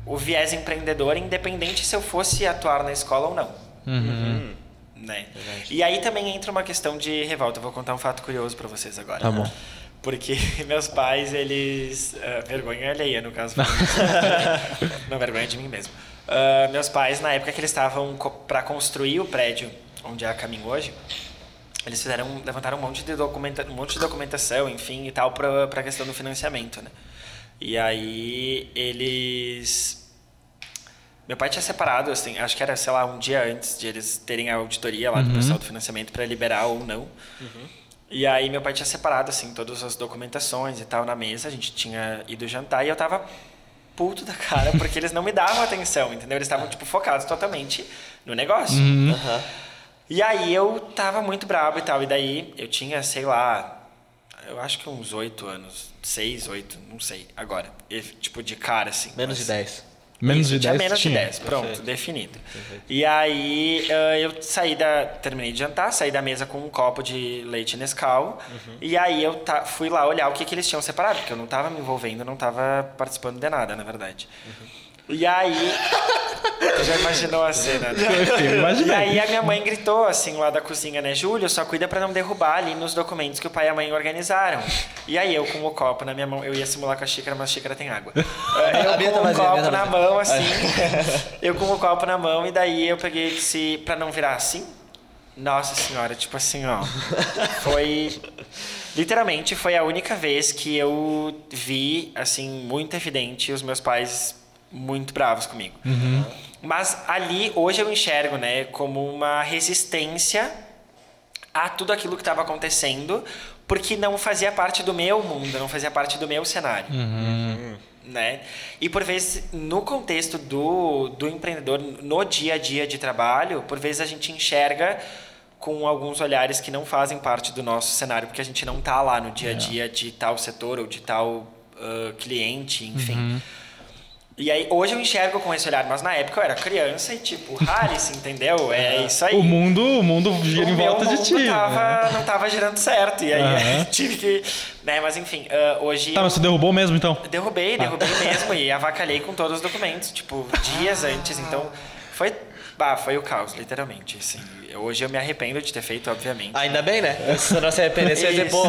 o viés empreendedor, independente se eu fosse atuar na escola ou não. Uhum. Né? E aí também entra uma questão de revolta. Eu vou contar um fato curioso para vocês agora. Tá bom. Porque meus pais, eles. Uh, vergonha alheia, no caso. não, vergonha de mim mesmo. Uh, meus pais, na época que eles estavam co para construir o prédio onde é a caminho hoje, eles fizeram, levantaram um monte de, documenta um monte de documentação, enfim, e tal, para a questão do financiamento, né? E aí eles. Meu pai tinha separado, assim, acho que era, sei lá, um dia antes de eles terem a auditoria lá do Uhum. pessoal do financiamento para liberar ou não. Uhum. E aí meu pai tinha separado, assim, todas as documentações e tal na mesa. A gente tinha ido jantar e eu tava puto da cara porque eles não me davam atenção, entendeu? Eles estavam, tipo, focados totalmente no negócio. Uhum. E aí eu tava muito bravo e tal. E daí eu tinha, sei lá, eu acho que uns oito anos. Seis, oito, não sei, agora. E, tipo, de cara, assim. Menos mas- de 10. Menos Isso, de tinha 10 menos tinha. de 10, pronto, Perfeito. definido. Perfeito. E aí eh, eu saí da. Terminei de jantar, saí da mesa com um copo de leite Nescau. Uhum. E aí eu ta- fui lá olhar o que, que eles tinham separado, porque eu não tava me envolvendo, não tava participando de nada, na verdade. Uhum. E aí. Você já imaginou a cena, né? Imaginei. E aí a minha mãe gritou assim lá da cozinha, né? Júlio, só cuida pra não derrubar ali nos documentos que o pai e a mãe organizaram. E aí eu com o copo na minha mão, eu ia simular com a xícara, mas a xícara tem água. Eu com o copo na mão, assim. eu com o copo na mão, e daí eu peguei e disse, pra não virar assim. Nossa senhora, tipo assim, ó. Foi. Literalmente foi a única vez que eu vi, assim, muito evidente os meus pais muito bravos comigo. Mas ali, hoje eu enxergo, né, como uma resistência a tudo aquilo que estava acontecendo, porque não fazia parte do meu mundo, não fazia parte do meu cenário. Né? E por vezes, no contexto do, do empreendedor, no dia a dia de trabalho, por vezes a gente enxerga com alguns olhares que não fazem parte do nosso cenário, porque a gente não tá lá no dia a dia de tal setor ou de tal ah, cliente, enfim. E aí, hoje eu enxergo com esse olhar, mas na época eu era criança e tipo, Harris, entendeu? É isso aí O mundo, o mundo gira em o meu volta de ti. Tava, né? Não tava girando certo. E aí Aham. tive que. Né, mas enfim, ah, hoje. Tá, mas você derrubou mesmo então? Derrubei, derrubei mesmo e avacalhei com todos os documentos, tipo, dias antes. Então, foi. Ah, foi o caos, literalmente. Assim. Hoje eu me arrependo de ter feito, obviamente. Ainda bem, né? Se não se arrepender, você vai dizer, pô,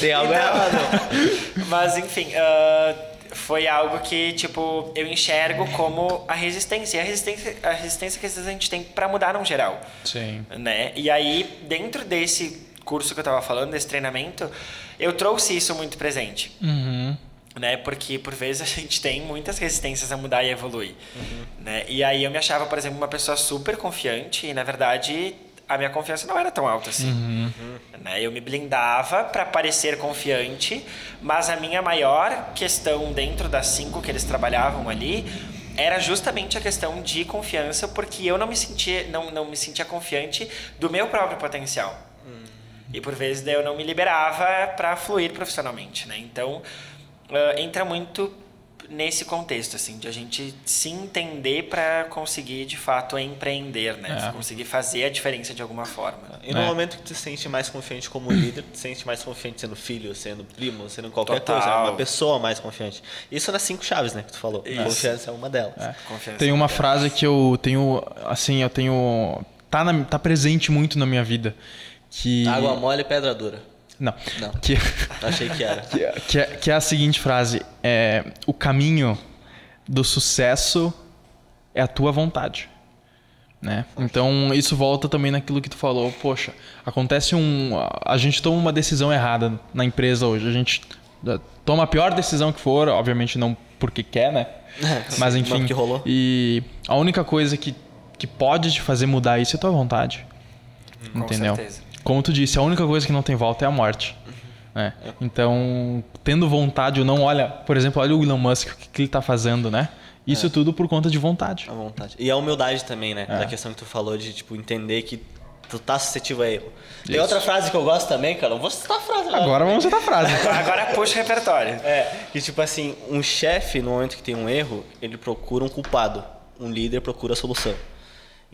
tem algo Então, errado. Mas enfim, ah, foi algo que, tipo, eu enxergo como a resistência. E a resistência, a resistência que às vezes a gente tem pra mudar no geral. Sim. né? E aí, dentro desse curso que eu tava falando, desse treinamento, eu trouxe isso muito presente, Uhum. né? Porque por vezes a gente tem muitas resistências a mudar e evoluir, né? E aí eu me achava, por exemplo, uma pessoa super confiante e na verdade a minha confiança não era tão alta assim. Né? Eu me blindava para parecer confiante, mas a minha maior questão dentro das cinco que eles trabalhavam ali era justamente a questão de confiança, porque eu não me sentia, não, não me sentia confiante do meu próprio potencial. E por vezes eu não me liberava para fluir profissionalmente, né? Então, ah, entra muito nesse contexto, assim, de a gente se entender para conseguir, de fato, empreender, né? É. Conseguir fazer a diferença de alguma forma. E no É. momento que tu se sente mais confiante como líder, tu se sente mais confiante sendo filho, sendo primo, sendo qualquer Total. coisa, né? uma pessoa mais confiante. Isso nas cinco chaves, né, que tu falou. Isso. Confiança é uma delas. É. Tem uma é. frase que eu tenho, assim, eu tenho. Tá, na- tá presente muito na minha vida. Que. Água mole e pedra dura. Não. Não. Que, Achei que era. que, é- que é, que é a seguinte frase: é, O caminho do sucesso é a tua vontade. Né? Então, isso volta também naquilo que tu falou. Poxa, acontece um. A gente toma uma decisão errada na empresa hoje. A gente eh, toma a pior decisão que for, obviamente não porque quer, né? Mas enfim. mas que rolou. E a única coisa que, que pode te fazer mudar isso é a tua vontade. Com entendeu? certeza. Como tu disse, a única coisa que não tem volta é a morte. né? Então, tendo vontade ou não, olha, por exemplo, olha o Elon Musk, o que, que ele tá fazendo, né? Isso tudo por conta de vontade. À vontade. E a humildade também, né? É. Da questão que tu falou de, tipo, entender que tu tá suscetível a erro. Tem Isso. outra frase que eu gosto também, cara. Eu vou citar a frase agora. Agora vamos citar a frase. Agora puxa o repertório. É, que tipo assim, um chefe, no momento que tem um erro, ele procura um culpado. Um líder procura a solução.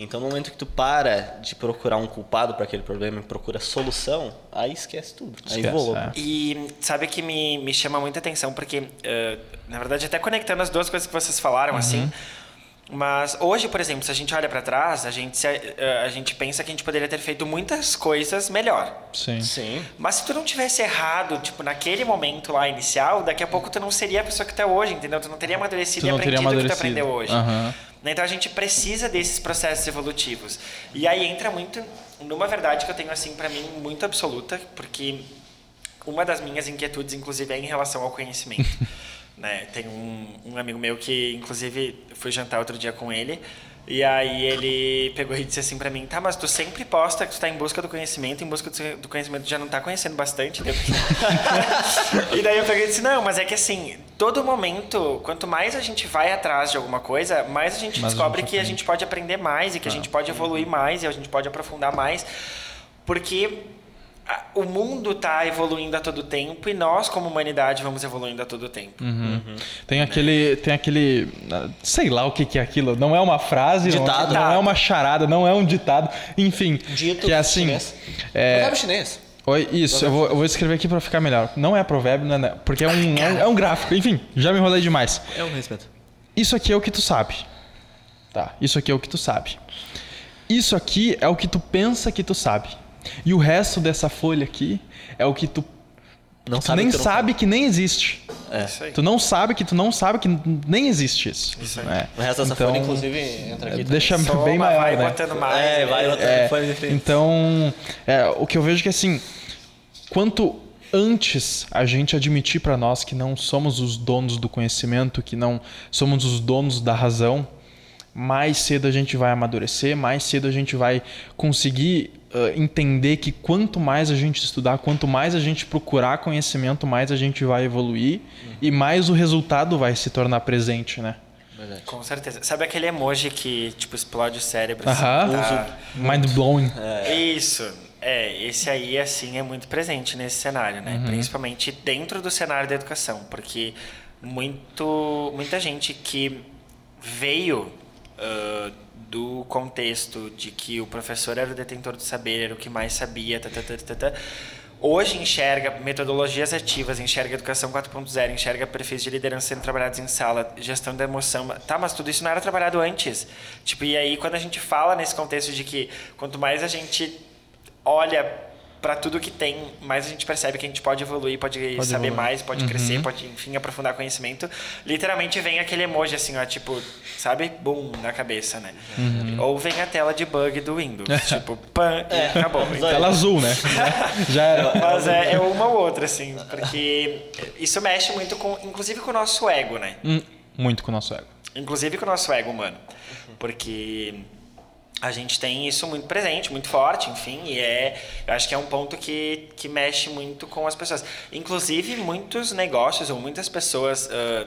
Então, no momento que tu para de procurar um culpado para aquele problema e procura solução, aí esquece tudo. aí Esquece, voou. é. E sabe que me, me chama muita atenção, porque, eh, na verdade, até conectando as duas coisas que vocês falaram, assim. Mas hoje, por exemplo, se a gente olha para trás, a gente, se- eh, a gente pensa que a gente poderia ter feito muitas coisas melhor. Sim. Sim. Mas se tu não tivesse errado, tipo, naquele momento lá inicial, daqui a pouco tu não seria a pessoa que tu é hoje, entendeu? Tu não teria amadurecido Tu não e aprendido o que tu aprendeu hoje. Aham. Né? Então a gente precisa desses processos evolutivos. E aí entra muito numa verdade que eu tenho assim para mim muito absoluta, porque uma das minhas inquietudes inclusive é em relação ao conhecimento. né? Tem um, um amigo meu que inclusive fui jantar outro dia com ele e aí ele pegou e disse assim pra mim, tá, mas tu sempre posta que tu tá em busca do conhecimento, em busca do conhecimento tu já não tá conhecendo bastante. E daí eu peguei e disse, não, mas é que assim, todo momento, quanto mais a gente vai atrás de alguma coisa, mais a gente Mais a descobre gente que a gente pode aprender mais e que a gente pode evoluir mais e a gente pode aprofundar mais, porque o mundo está evoluindo a todo tempo e nós, como humanidade, vamos evoluindo a todo tempo. Uhum. Tem aquele. Tem aquele. Sei lá o que, que é aquilo. Não é uma frase, não- Ditado. Não, é uma charada, não é um ditado. Enfim. Dito que é assim. chinês. É, Provérbio chinês. Oi, isso, eu vou, eu vou escrever aqui pra ficar melhor. Não é provérbio, não é, não é- porque é um, é um, é um gráfico. Enfim, já me enrolei demais. É um respeito. Isso aqui é o que tu sabe. Tá, isso aqui é o que tu sabe. Isso aqui é o que tu pensa que tu sabe. E o resto dessa folha aqui é o que tu, Não tu sabe nem que tu não sabe que nem existe. É. Isso aí. Tu não sabe que tu não sabe que nem existe isso. Isso né? O resto dessa Então, folha, inclusive, entra aqui. Deixa Soma, bem maior, vai né? botando mais. É, né? vai outra É, folha diferente. então, é, o que eu vejo que assim, quanto antes a gente admitir para nós que não somos os donos do conhecimento, que não somos os donos da razão, mais cedo a gente vai amadurecer, mais cedo a gente vai conseguir ah, entender que quanto mais a gente estudar, quanto mais a gente procurar conhecimento, mais a gente vai evoluir e mais o resultado vai se tornar presente, né? Verdade. Com certeza. Sabe aquele emoji que, tipo, explode o cérebro? assim, Aham. tá? Mind blowing. Isso. É, esse aí, assim, é muito presente nesse cenário, né? Principalmente dentro do cenário da educação, porque muito, muita gente que veio ah, do contexto de que o professor era o detentor do saber, era o que mais sabia, tá, tá, tá, tá, tá, hoje enxerga metodologias ativas, enxerga educação 4.0, enxerga perfis de liderança sendo trabalhados em sala, gestão da emoção. Tá, mas tudo isso não era trabalhado antes. Tipo, e aí quando a gente fala nesse contexto de que quanto mais a gente olha para tudo que tem, mais a gente percebe que a gente pode evoluir, pode, saber evoluir. mais, pode crescer, pode, enfim, aprofundar conhecimento. Literalmente vem aquele emoji assim, ó, tipo, sabe? Boom, na cabeça, né? Ou vem a tela de bug do Windows, tipo, pan, e acabou. Então, Tela azul, né? Já era. mas é, é uma ou outra, assim, porque isso mexe muito com, inclusive com o nosso ego, né? Hum, muito com o nosso ego. Inclusive com o nosso ego humano. Porque a gente tem isso muito presente, muito forte, enfim, e é, eu acho que é um ponto que, que mexe muito com as pessoas. Inclusive, muitos negócios ou muitas pessoas ah,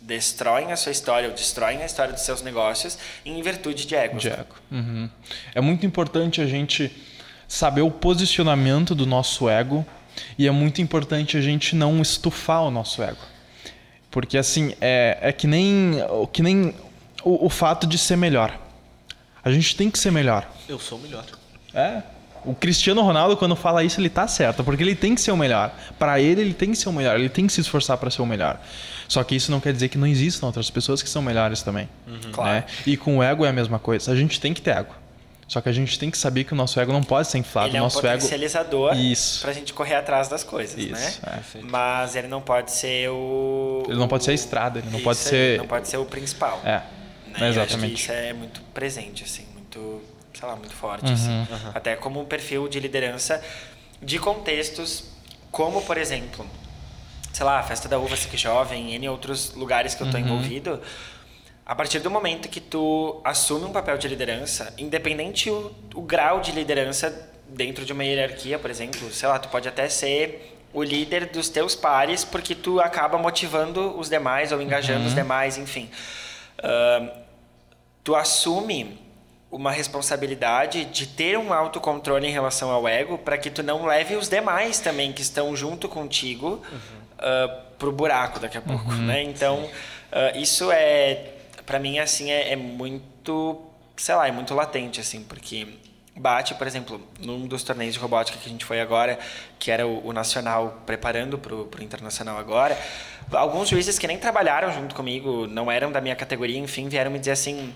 destroem a sua história ou destroem a história dos seus negócios em virtude de ego. De ego. Uhum. É muito importante a gente saber o posicionamento do nosso ego e é muito importante a gente não estufar o nosso ego. Porque assim, é, é que nem, que nem o, o fato de ser melhor. A gente tem que ser melhor. Eu sou o melhor. É. O Cristiano Ronaldo, quando fala isso, ele tá certo, porque ele tem que ser o melhor. Para ele, ele tem que ser o melhor, ele tem que se esforçar para ser o melhor. Só que isso não quer dizer que não existam outras pessoas que são melhores também. Claro. né? E com o ego é a mesma coisa. A gente tem que ter ego. Só que a gente tem que saber que o nosso ego não pode ser inflado. Ele o é um nosso ego. potencializador Isso. pra gente correr atrás das coisas, Isso, né? é. Mas ele não pode ser o... Ele não pode ser a estrada, ele não Isso pode ser- Não pode ser o principal. É. Né? Que Exatamente. isso é muito presente, assim, muito, sei lá, muito forte, Uhum. assim. Até como um perfil de liderança de contextos como, por exemplo, sei lá, a Festa da Uva Sique Jovem, em outros lugares que eu Uhum. estou envolvido, a partir do momento que tu assume um papel de liderança, independente o, o grau de liderança dentro de uma hierarquia, por exemplo, sei lá, tu pode até ser o líder dos teus pares porque tu acaba motivando os demais ou engajando uhum. os demais, enfim. Uh, tu assume uma responsabilidade de ter um autocontrole em relação ao ego para que tu não leve os demais também que estão junto contigo uhum. uh, pro buraco daqui a pouco, uhum. né? Então, uh, isso é para mim assim é, é, muito, sei lá, é muito latente assim, porque bate, por exemplo, num dos torneios de robótica que a gente foi agora, que era o, o nacional preparando pro, pro internacional agora, alguns juízes que nem trabalharam junto comigo, não eram da minha categoria, enfim, vieram me dizer assim,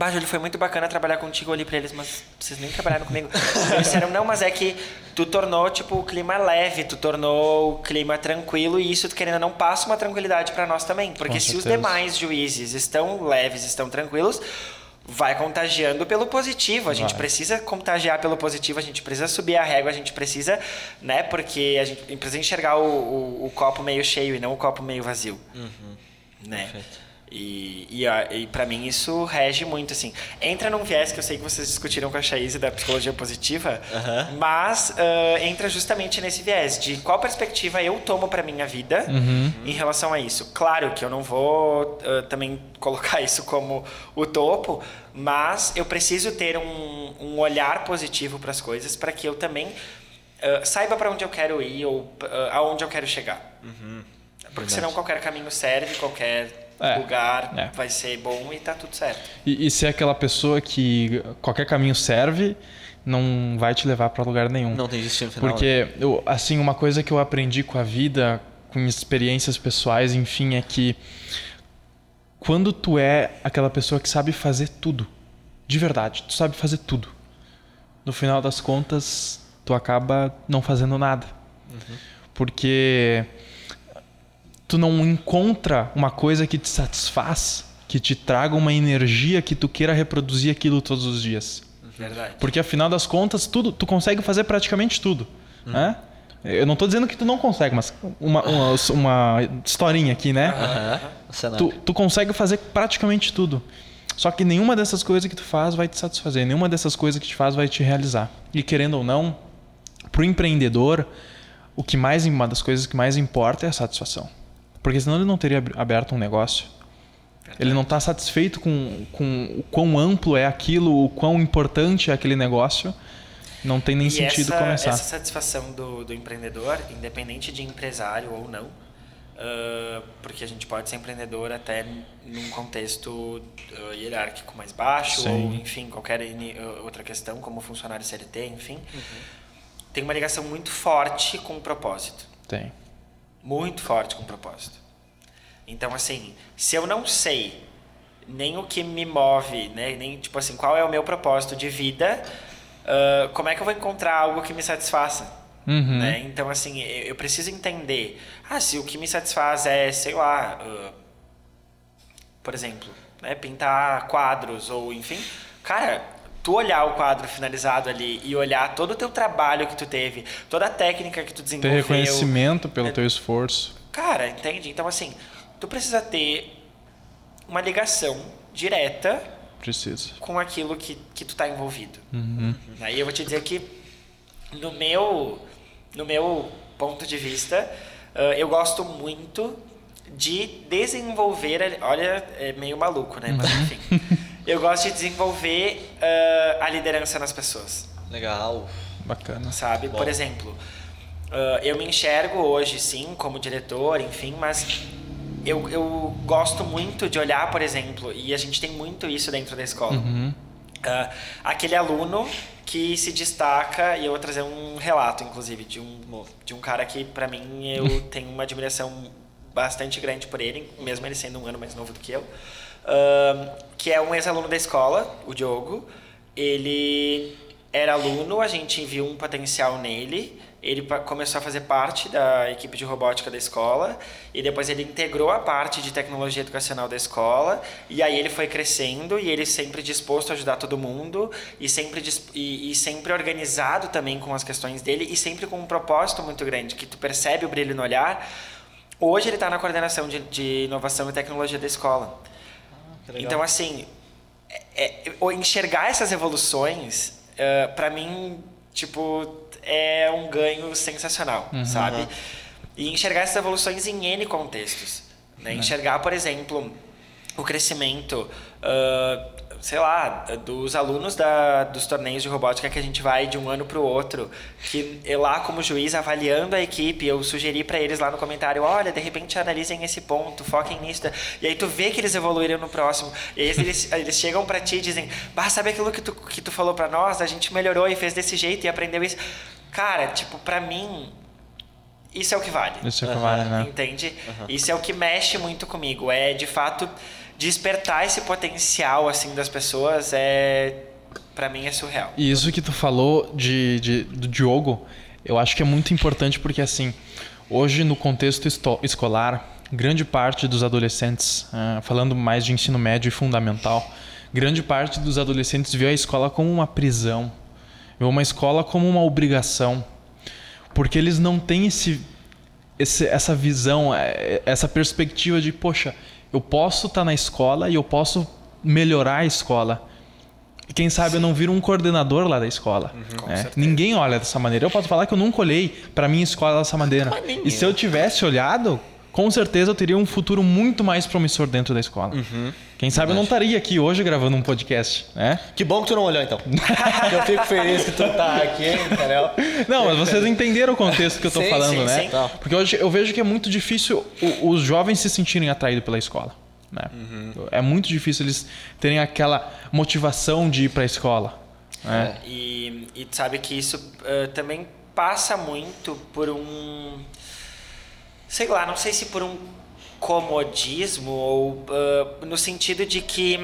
Bah, Júlio, foi muito bacana trabalhar contigo ali pra eles, mas vocês nem trabalharam comigo. Eles disseram, não, mas é que tu tornou, tipo, o clima leve, tu tornou o clima tranquilo e isso, tu querendo não, passa uma tranquilidade para nós também. Porque se os demais juízes estão leves, estão tranquilos, vai contagiando pelo positivo. A gente vai. precisa contagiar pelo positivo, a gente precisa subir a régua, a gente precisa, né? Porque a gente precisa enxergar o, o, o copo meio cheio e não o copo meio vazio. Uhum. Né? Perfeito. E, e, e para mim isso rege muito, assim. Entra num viés que eu sei que vocês discutiram com a Chaise da psicologia positiva, uhum. mas uh, entra justamente nesse viés de qual perspectiva eu tomo para minha vida uhum. em relação a isso. Claro que eu não vou uh, também colocar isso como o topo, mas eu preciso ter um, um olhar positivo para as coisas para que eu também uh, saiba para onde eu quero ir ou aonde eu quero chegar. Uhum. Porque Verdade. senão qualquer caminho serve, qualquer é, lugar é. vai ser bom e tá tudo certo. E, e ser aquela pessoa que qualquer caminho serve, não vai te levar para lugar nenhum. Não tem destino final. Porque, né? eu, assim, uma coisa que eu aprendi com a vida, com experiências pessoais, enfim, é que quando tu é aquela pessoa que sabe fazer tudo, de verdade, tu sabe fazer tudo, no final das contas, tu acaba não fazendo nada. Uhum. Porque tu não encontra uma coisa que te satisfaz, que te traga uma energia que tu queira reproduzir aquilo todos os dias. Verdade. Porque afinal das contas, tudo, tu consegue fazer praticamente tudo, hum. né? Eu não estou dizendo que tu não consegue, mas uma, uma, uma historinha aqui, né? Uhum. Tu, tu consegue fazer praticamente tudo. Só que nenhuma dessas coisas que tu faz vai te satisfazer, nenhuma dessas coisas que te faz vai te realizar. E querendo ou não, para o empreendedor, o que mais uma das coisas que mais importa é a satisfação. Porque senão ele não teria aberto um negócio. Ele não está satisfeito com, com o quão amplo é aquilo, o quão importante é aquele negócio. Não tem nem e sentido essa, começar. Essa satisfação do, do empreendedor, independente de empresário ou não, uh, porque a gente pode ser empreendedor até num contexto uh, hierárquico mais baixo, Sim. ou enfim, qualquer outra questão, como funcionário CLT, enfim, uhum. tem uma ligação muito forte com o propósito. Tem muito forte com propósito. Então, assim, se eu não sei nem o que me move, né, nem tipo assim, qual é o meu propósito de vida, uh, como é que eu vou encontrar algo que me satisfaça? Uhum. Né? Então, assim, eu preciso entender. Ah, se o que me satisfaz é, sei lá, uh, por exemplo, né, pintar quadros ou enfim, cara, tu olhar o quadro finalizado ali e olhar todo o teu trabalho que tu teve, toda a técnica que tu desenvolveu. Ter reconhecimento pelo é, teu esforço. Cara, entende? Então, assim, tu precisa ter uma ligação direta precisa. com aquilo que, que tu tá envolvido. Uhum. Aí eu vou te dizer que no meu, no meu ponto de vista, uh, eu gosto muito de desenvolver, olha, é meio maluco, né? Mas uhum. enfim. eu gosto de desenvolver uh, a liderança nas pessoas. Legal. Bacana. Sabe? Bom. Por exemplo, uh, eu me enxergo hoje, sim, como diretor, enfim, mas eu, eu gosto muito de olhar, por exemplo, e a gente tem muito isso dentro da escola. Uhum. Uh, aquele aluno que se destaca, e eu vou trazer um relato, inclusive, de um, de um cara que, para mim, eu tenho uma admiração bastante grande por ele, mesmo ele sendo um ano mais novo do que eu que é um ex-aluno da escola, o Diogo. Ele era aluno, a gente viu um potencial nele. Ele começou a fazer parte da equipe de robótica da escola e depois ele integrou a parte de tecnologia educacional da escola e aí ele foi crescendo e ele sempre disposto a ajudar todo mundo e sempre e, e sempre organizado também com as questões dele e sempre com um propósito muito grande que tu percebe o brilho no olhar. Hoje ele está na coordenação de, de inovação e tecnologia da escola. Então, assim, é, é, enxergar essas evoluções, uh, para mim, tipo, é um ganho sensacional, uhum. sabe? E enxergar essas evoluções em N contextos. Né? Enxergar, por exemplo, o crescimento, uh, sei lá, dos alunos da, dos torneios de robótica que a gente vai de um ano para o outro, que eu lá como juiz avaliando a equipe, eu sugeri para eles lá no comentário, olha, de repente analisem esse ponto, foquem nisso, e aí tu vê que eles evoluíram no próximo, e aí eles, eles chegam para ti e dizem, bah, sabe aquilo que tu, que tu falou para nós, a gente melhorou e fez desse jeito e aprendeu isso. Cara, tipo, para mim, isso é o que vale. Isso é o que vale, né? Entende? Uhum. Isso é o que mexe muito comigo. É, de fato, despertar esse potencial, assim, das pessoas é... para mim é surreal. E isso que tu falou de, de, do Diogo, eu acho que é muito importante porque, assim, hoje no contexto escolar, grande parte dos adolescentes, uh, falando mais de ensino médio e fundamental, grande parte dos adolescentes vê a escola como uma prisão, vê uma escola como uma obrigação porque eles não têm esse, esse, essa visão, é, essa perspectiva de, poxa, eu posso estar tá na escola e eu posso melhorar a escola. E quem sabe Sim. eu não viro um coordenador lá da escola. Uhum, é. Ninguém olha dessa maneira. Eu posso falar que eu nunca olhei para minha escola dessa maneira. E se eu tivesse olhado, com certeza eu teria um futuro muito mais promissor dentro da escola. Uhum. Quem sabe Verdade. eu não estaria aqui hoje gravando um podcast, né? Que bom que tu não olhou então. eu fico feliz que tu tá aqui, entendeu? Não, mas vocês entenderam o contexto que eu tô sim, falando, sim, né? Sim. Porque hoje eu vejo que é muito difícil os jovens se sentirem atraídos pela escola. Né? Uhum. É muito difícil eles terem aquela motivação de ir para a escola. Né? É, e, e sabe que isso uh, também passa muito por um sei lá, não sei se por um comodismo ou uh, no sentido de que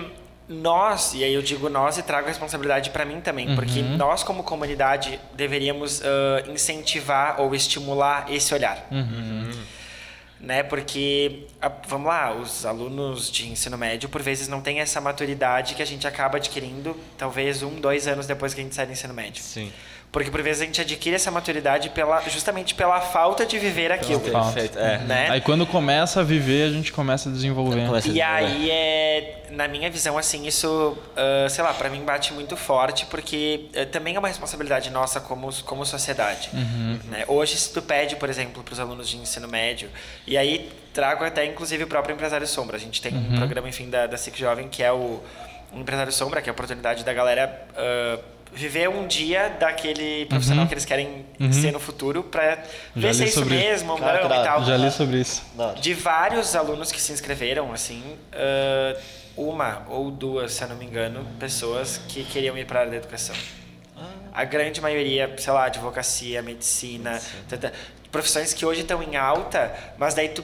nós, e aí eu digo nós e trago a responsabilidade para mim também, uhum. porque nós como comunidade deveríamos uh, incentivar ou estimular esse olhar. Uhum. Né? Porque, vamos lá, os alunos de ensino médio por vezes não têm essa maturidade que a gente acaba adquirindo talvez um, dois anos depois que a gente sai do ensino médio. Sim. Porque por vezes a gente adquire essa maturidade pela, justamente pela falta de viver aquilo. Perfeito, é. Né? Aí quando começa a viver, a gente começa a desenvolver. Começa a e aí é, na minha visão, assim, isso, uh, sei lá, para mim bate muito forte, porque uh, também é uma responsabilidade nossa como, como sociedade. Uhum. Né? Hoje, se tu pede, por exemplo, para os alunos de ensino médio, e aí trago até inclusive o próprio Empresário Sombra. A gente tem uhum. um programa, enfim, da, da SIC Jovem, que é o, o Empresário Sombra, que é a oportunidade da galera. Uh, viver um dia daquele profissional uhum. que eles querem uhum. ser no futuro para ver se é isso mesmo Cara, não, e tal. Já li sobre isso. De vários alunos que se inscreveram, assim, uh, uma ou duas, se eu não me engano, pessoas que queriam ir para a área da educação. Ah. A grande maioria, sei lá, advocacia, medicina, tata, profissões que hoje estão em alta, mas daí tu,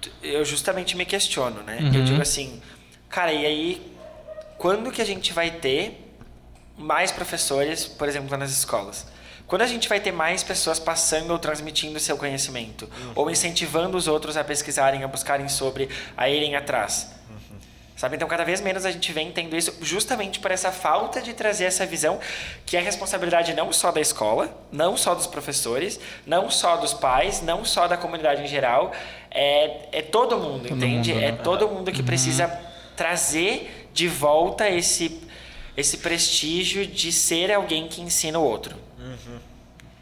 tu eu justamente me questiono, né? Uhum. Eu digo assim, cara, e aí quando que a gente vai ter mais professores, por exemplo, nas escolas. Quando a gente vai ter mais pessoas passando ou transmitindo seu conhecimento, uhum. ou incentivando os outros a pesquisarem, a buscarem sobre, a irem atrás. Uhum. Sabe? Então, cada vez menos a gente vem tendo isso justamente por essa falta de trazer essa visão que é responsabilidade não só da escola, não só dos professores, não só dos pais, não só da comunidade em geral, é, é todo mundo, todo entende? Mundo, né? É todo mundo que uhum. precisa trazer de volta esse esse prestígio de ser alguém que ensina o outro. Uhum.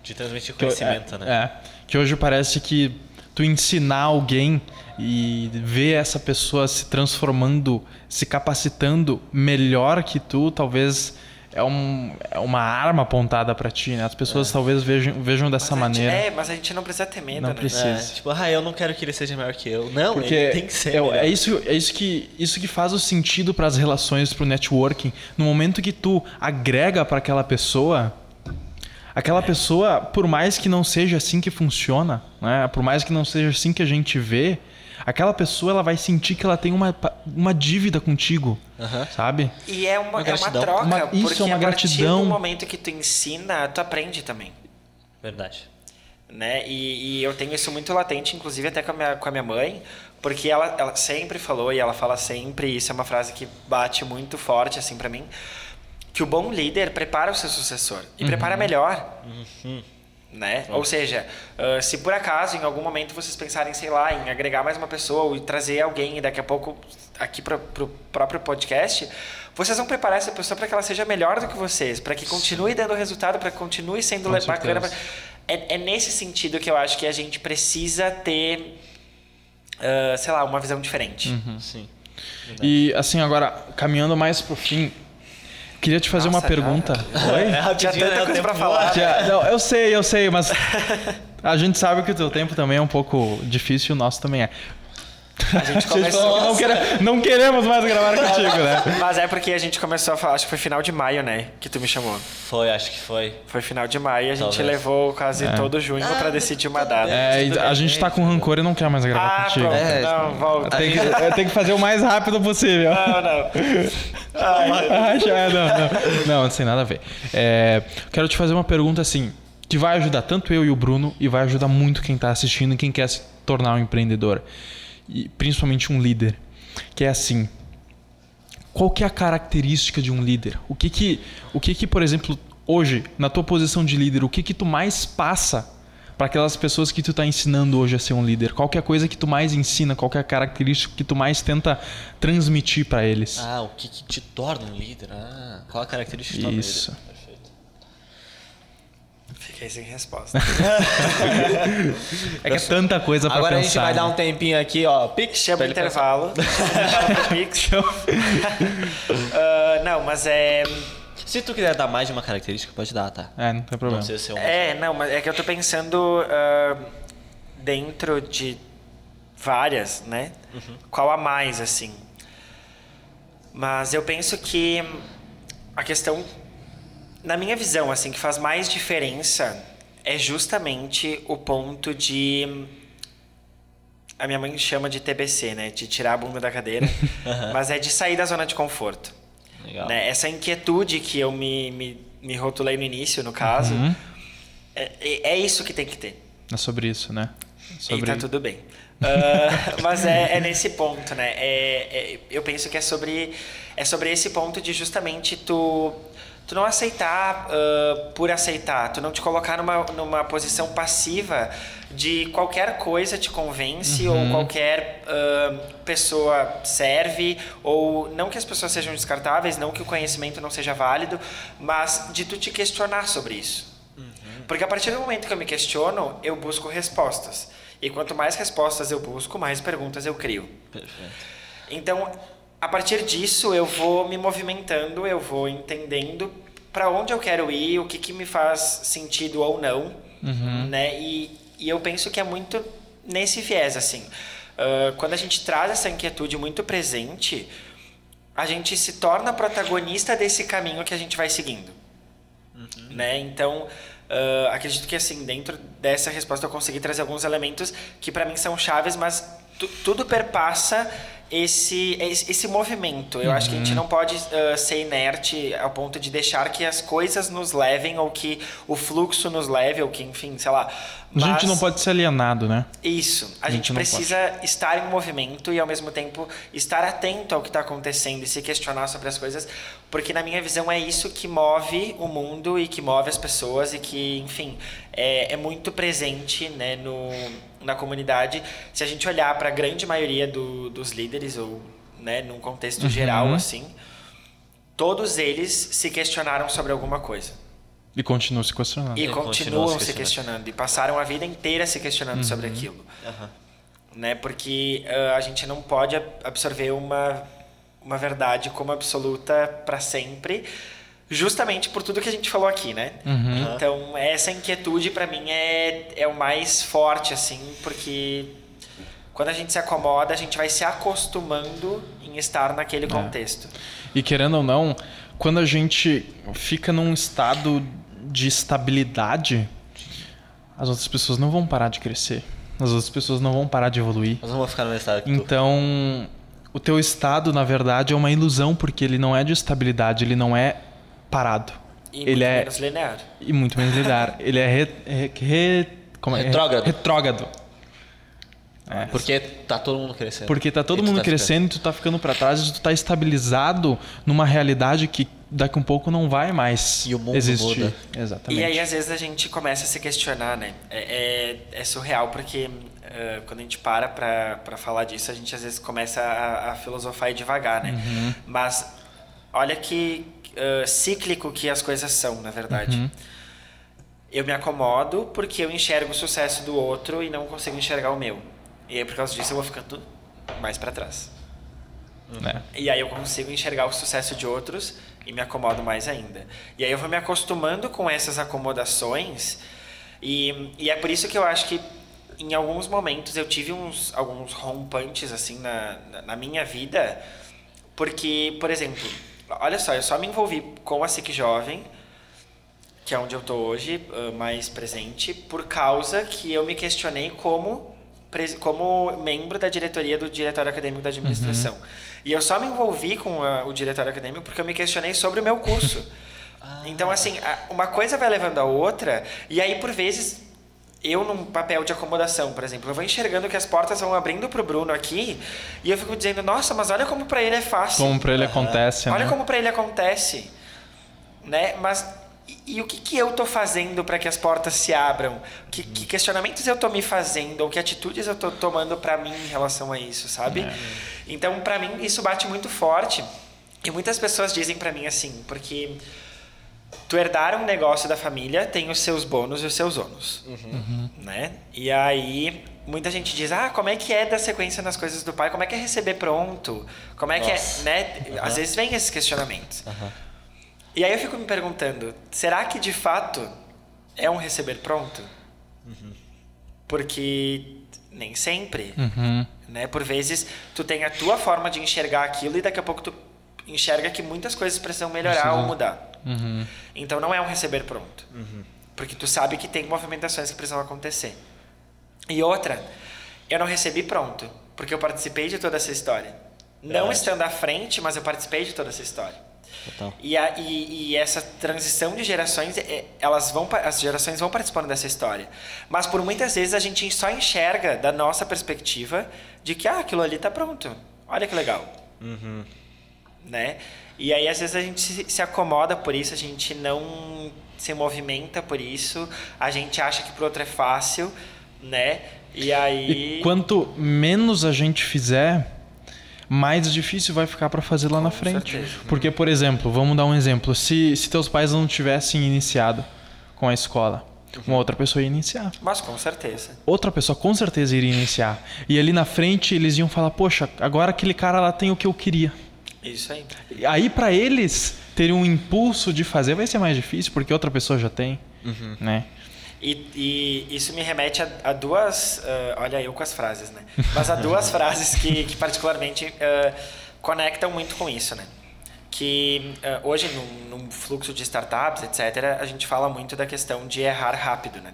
De transmitir conhecimento, que, é, né? É. Que hoje parece que tu ensinar alguém e ver essa pessoa se transformando, se capacitando melhor que tu, talvez é, um, é uma arma apontada para ti, né? As pessoas é. talvez vejam, vejam dessa maneira. é, mas a gente não precisa ter medo, não né? precisa. É, tipo, ah, eu não quero que ele seja maior que eu. Não, Porque ele tem que ser. É, é, isso, é isso que isso que faz o sentido para as relações, para o networking. No momento que tu agrega para aquela pessoa, aquela é. pessoa, por mais que não seja assim que funciona, né? Por mais que não seja assim que a gente vê, aquela pessoa ela vai sentir que ela tem uma, uma dívida contigo, uhum. sabe? E é uma, uma, é uma troca, uma, isso porque é uma gratidão. no momento que tu ensina, tu aprende também. Verdade. Né? E, e, eu tenho isso muito latente, inclusive até com a minha, com a minha mãe, porque ela, ela sempre falou, e ela fala sempre, e isso é uma frase que bate muito forte assim para mim, que o bom líder prepara o seu sucessor. E uhum. prepara melhor. Uhum. Né? Ou seja, uh, se por acaso em algum momento vocês pensarem, sei lá, em agregar mais uma pessoa ou trazer alguém e daqui a pouco aqui para o próprio podcast, vocês vão preparar essa pessoa para que ela seja melhor do que vocês, para que continue dando resultado, para que continue sendo Com bacana. certeza. É, é nesse sentido que eu acho que a gente precisa ter, uh, sei lá, uma visão diferente. Uhum. Sim. E assim, agora, caminhando mais pro fim, queria te fazer Nossa, uma pergunta. Oi? É Tinha tanta né? Coisa tempo pra falar. Já- não, eu sei, eu sei, mas a gente sabe que o teu tempo também é um pouco difícil, o nosso também é. A gente começou. não, quere- não queremos mais gravar contigo, né? Mas é porque a gente começou a falar, acho que foi final de maio, né? Que tu me chamou. Foi, acho que foi. Foi final de maio e a gente Talvez. levou quase todo junho pra decidir uma data. É, e a gente tá com rancor e não quer mais gravar Ah, contigo. pronto. É, não, volta. Tem que, eu tenho que fazer o mais rápido possível. Não, não. Ah, já, não, não. Não, não tem nada a ver. É, quero te fazer uma pergunta assim, que vai ajudar tanto eu e o Bruno e vai ajudar muito quem tá assistindo e quem quer se tornar um empreendedor. E principalmente um líder. Que é assim, qual que é a característica de um líder? O que que, o que que, por exemplo, hoje, na tua posição de líder, o que que tu mais passa para aquelas pessoas que tu tá ensinando hoje a ser um líder? Qual que é a coisa que tu mais ensina? Qual que é a característica que tu mais tenta transmitir para eles? Ah, o que, que te torna um líder? Ah, qual a característica que te torna um Isso. líder? Perfeito. Fiquei sem resposta. É que é tanta coisa pra Agora pensar. a gente vai dar um né? tempinho aqui, ó. Pix. Chama o intervalo. Pix. Ah, não, mas é. Se tu quiser dar mais de uma característica, pode dar, tá? É, não tem Não problema. precisa ser uma. É, não, mas é que eu tô pensando ah, dentro de várias, né? Qual a mais, assim. Mas eu penso que a questão, na minha visão, assim, que faz mais diferença é justamente o ponto de. A minha mãe chama de TBC, né? De tirar a bunda da cadeira. Mas é de sair da zona de conforto. Legal. Né? Essa inquietude que eu me, me, me rotulei no início, no caso, Uhum. é, é- é isso que tem que ter. É sobre isso, né? E Sobre... tá tudo bem. Ah, mas é, é nesse ponto, né? É, é- eu penso que é sobre, é sobre esse ponto de justamente tu, tu não aceitar ah, por aceitar, tu não te colocar numa, numa posição passiva de qualquer coisa te convence ou qualquer ah, pessoa serve ou não que as pessoas sejam descartáveis, não que o conhecimento não seja válido, mas de tu te questionar sobre isso. Porque a partir do momento que eu me questiono, eu busco respostas. E quanto mais respostas eu busco, mais perguntas eu crio. Perfeito. Então, a partir disso, eu vou me movimentando, eu vou entendendo para onde eu quero ir, o que, que me faz sentido ou não, né? E, e eu penso que é muito nesse viés, assim. Ah, quando a gente traz essa inquietude muito presente, a gente se torna protagonista desse caminho que a gente vai seguindo né? Então, ah, acredito que assim, dentro dessa resposta eu consegui trazer alguns elementos que para mim são chaves, mas tu- tudo perpassa esse, esse, movimento. Eu acho que a gente não pode ah, ser inerte ao ponto de deixar que as coisas nos levem ou que o fluxo nos leve ou que, enfim, sei lá. A gente Mas- não pode ser alienado, né? isso. A, A gente, gente precisa estar em movimento e ao mesmo tempo estar atento ao que está acontecendo e se questionar sobre as coisas, porque na minha visão é isso que move o mundo e que move as pessoas e que, enfim, é, é muito presente né, no, na comunidade. Se a gente olhar para a grande maioria do- dos líderes ou né, num contexto geral assim, todos eles se questionaram sobre alguma coisa. E continua se questionando. E E continuam continuam se se questionando. questionando. E passaram a vida inteira se questionando sobre aquilo. Aham. Né? Porque ah, a gente não pode ab- absorver uma, uma verdade como absoluta para sempre, justamente por tudo que a gente falou aqui, né? Então, essa inquietude para mim é, é o mais forte, assim, porque quando a gente se acomoda, a gente vai se acostumando em estar naquele contexto. E querendo ou não, quando a gente fica num estado de estabilidade, as outras pessoas não vão parar de crescer. As outras pessoas não vão parar de evoluir. Nós vamos ficar no mesmo estado que tu. Então, o teu estado, na verdade, é uma ilusão, porque ele não é de estabilidade, ele não é parado. E ele muito é menos linear. e muito menos lidar. ele é re, re- re- como é? Retrógrado. Retrógrado. É. Porque tá todo mundo crescendo. Porque tá todo mundo tá crescendo e tu tá ficando pra trás e tu tá estabilizado numa realidade que daqui um pouco não vai mais E o mundo existir. muda. Exatamente. E aí, às vezes, a gente começa a se questionar, né? É, é, é surreal, porque uh, quando a gente para pra falar disso, a gente às vezes começa a, a filosofar e devagar, né? Uhum. Mas olha que uh, cíclico que as coisas são, na verdade. Uhum. Eu me acomodo porque eu enxergo o sucesso do outro e não consigo enxergar o meu. E aí, por causa disso, eu vou ficando mais para trás. É. E aí eu consigo enxergar o sucesso de outros e me acomodo mais ainda. E aí eu vou me acostumando com essas acomodações e, e é por isso que eu acho que em alguns momentos eu tive uns alguns rompantes assim na, na, na minha vida, porque, por exemplo, olha só, eu só me envolvi com a SIC Jovem, que é onde eu tô hoje, uh, mais presente, por causa que eu me questionei como como membro da diretoria do Diretório Acadêmico da Administração. E eu só me envolvi com a- o Diretório Acadêmico porque eu me questionei sobre o meu curso. Então, assim, a- uma coisa vai levando a outra, e aí, por vezes, eu num papel de acomodação, por exemplo, eu vou enxergando que as portas vão abrindo pro Bruno aqui, e eu fico dizendo, nossa, mas olha como para ele é fácil. Como pra ele acontece, Olha né? como para ele acontece, né? Mas e, e o que, que eu tô fazendo para que as portas se abram? Que, que questionamentos eu tô me fazendo ou que atitudes eu tô tomando para mim em relação a isso, sabe? É. Então, para mim isso bate muito forte. E muitas pessoas dizem para mim assim, porque tu herdar um negócio da família tem os seus bônus e os seus ônus, né? E aí muita gente diz, ah, como é que é dar sequência nas coisas do pai? Como é que é receber pronto? Como é que Nossa. é, né? Às vezes vem esses questionamentos. E aí eu fico me perguntando, será que de fato é um receber pronto? Porque nem sempre, Uhum. né? Por vezes tu tem a tua forma de enxergar aquilo e daqui a pouco tu enxerga que muitas coisas precisam melhorar ou mudar. Uhum. Então não é um receber pronto. Porque tu sabe que tem movimentações que precisam acontecer. E outra, eu não recebi pronto, porque eu participei de toda essa história. Não estando à frente, mas eu participei de toda essa história. E, a, e, e essa transição de gerações, é, elas vão, as gerações vão participando dessa história. Mas por muitas vezes a gente só enxerga da nossa perspectiva de que ah, aquilo ali tá pronto. Olha que legal. Né? E aí às vezes a gente se, acomoda por isso, a gente não se movimenta por isso, a gente acha que pro outro é fácil, né? E aí E quanto menos a gente fizer, mais difícil vai ficar pra fazer lá na frente. certeza. Porque, por exemplo, vamos dar um exemplo. Se, se teus pais não tivessem iniciado com a escola, uma outra pessoa ia iniciar. Mas com certeza. Outra pessoa com certeza iria iniciar. E ali na frente eles iam falar: Poxa, agora aquele cara lá tem o que eu queria. Isso aí. E Aí pra eles terem um impulso de fazer vai ser mais difícil, porque outra pessoa já tem. Né? E, e isso me remete a, a duas. ah, olha, eu com as frases, né? Mas a duas frases que, que particularmente ah, conectam muito com isso, né? Que ah, hoje, num, num fluxo de startups, etc., a gente fala muito da questão de errar rápido, né?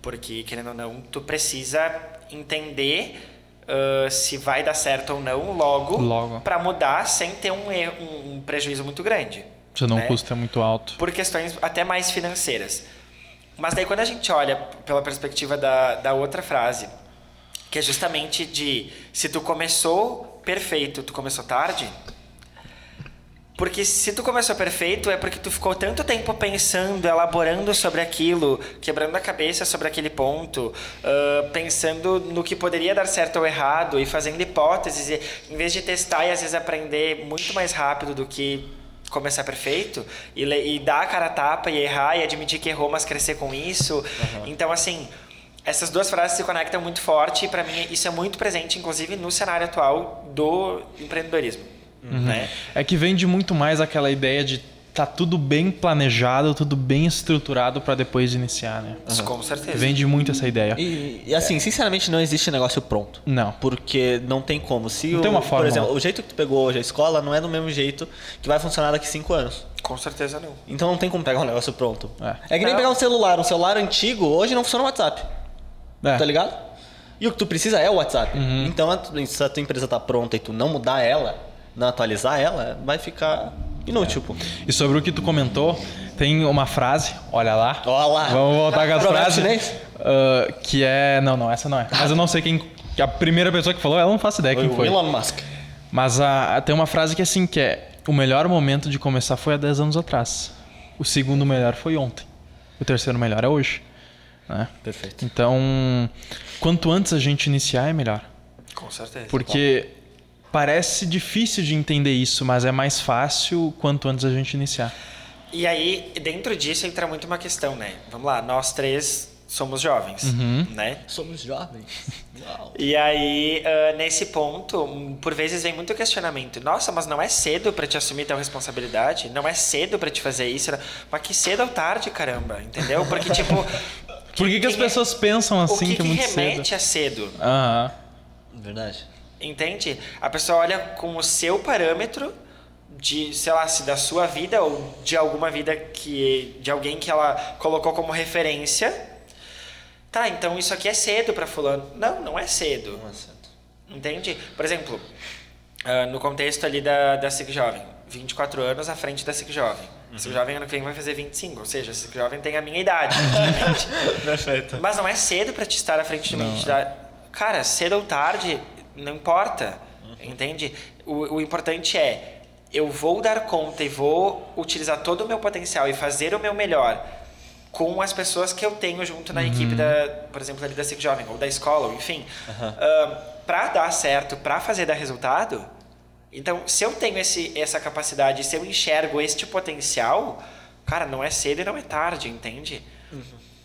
Porque, querendo ou não, tu precisa entender ah, se vai dar certo ou não logo, Logo. para mudar sem ter um, um, prejuízo muito grande. Senão né? o custo é muito alto. por questões até mais financeiras. Mas daí quando a gente olha pela perspectiva da, da outra frase, que é justamente de se tu começou perfeito, tu começou tarde, porque se tu começou perfeito é porque tu ficou tanto tempo pensando, elaborando sobre aquilo, quebrando a cabeça sobre aquele ponto, ah, pensando no que poderia dar certo ou errado e fazendo hipóteses, e, em vez de testar e às vezes aprender muito mais rápido do que começar perfeito e, e dar a cara a tapa e errar e admitir que errou, mas crescer com isso. Então, assim, essas duas frases se conectam muito forte e para mim isso é muito presente, inclusive no cenário atual do empreendedorismo. Né? É que vende muito mais aquela ideia de tá tudo bem planejado, tudo bem estruturado pra depois iniciar, né? Com certeza. Vende muito essa ideia. E, e, assim, sinceramente, não existe negócio pronto. Não. Porque não tem como. Se Não o, tem uma Por fórmula. exemplo, o jeito que tu pegou hoje a escola não é do mesmo jeito que vai funcionar daqui cinco anos. Com certeza não. Então não tem como pegar um negócio pronto. É. É, que nem Não. pegar um celular. Um celular antigo hoje não funciona no WhatsApp. É. Tá ligado? E o que tu precisa é o WhatsApp. Uhum. Então, a- se a tua empresa tá pronta e tu não mudar ela, não atualizar ela, vai ficar inútil, pô. E sobre o que tu comentou, tem uma frase, olha lá. Olha lá. Vamos voltar com as frases. chinês? Ah, que é. Não, não, essa não é. Mas eu não sei quem que a primeira pessoa que falou, ela não faço ideia Foi quem o foi. Elon Musk. Mas a, tem uma frase que é assim, que é o melhor momento de começar foi há 10 anos atrás. O segundo melhor foi ontem. O terceiro melhor é hoje. Né? Perfeito. Então, quanto antes a gente iniciar é melhor. Com certeza. Porque parece difícil de entender isso, mas é mais fácil quanto antes a gente iniciar. E aí, dentro disso entra muito uma questão, né? Vamos lá, nós três somos jovens, Uhum. né? Somos jovens. Uau. E aí, ah, nesse ponto, por vezes vem muito questionamento. Nossa, mas não é cedo pra te assumir tal responsabilidade? Não é cedo pra te fazer isso? Mas que cedo ou tarde, caramba, entendeu? Porque, tipo... Por que, que as que- pessoas pensam o assim que, que é que muito cedo? remete a cedo? Aham. Verdade. Entende? A pessoa olha com o seu parâmetro de, sei lá, se da sua vida ou de alguma vida que de alguém que ela colocou como referência. Tá, então isso aqui é cedo pra fulano. Não, não é cedo. Não é certo. Entende? Por exemplo, ah, no contexto ali da, da SIC Jovem, 24 anos à frente da SIC Jovem. A SIC Jovem ano que vem vai fazer 25, ou seja, a SIC Jovem tem a minha idade. Perfeito. Mas não é cedo pra te estar à frente de uma entidade. Cara, cedo ou tarde, não importa. Entende? O, o importante é, eu vou dar conta e vou utilizar todo o meu potencial e fazer o meu melhor com as pessoas que eu tenho junto na equipe da, por exemplo, ali da SIC Jovem, ou da escola, ou enfim. Ah, pra dar certo, pra fazer dar resultado, então, se eu tenho esse, essa capacidade, se eu enxergo este potencial, cara, não é cedo e não é tarde, entende?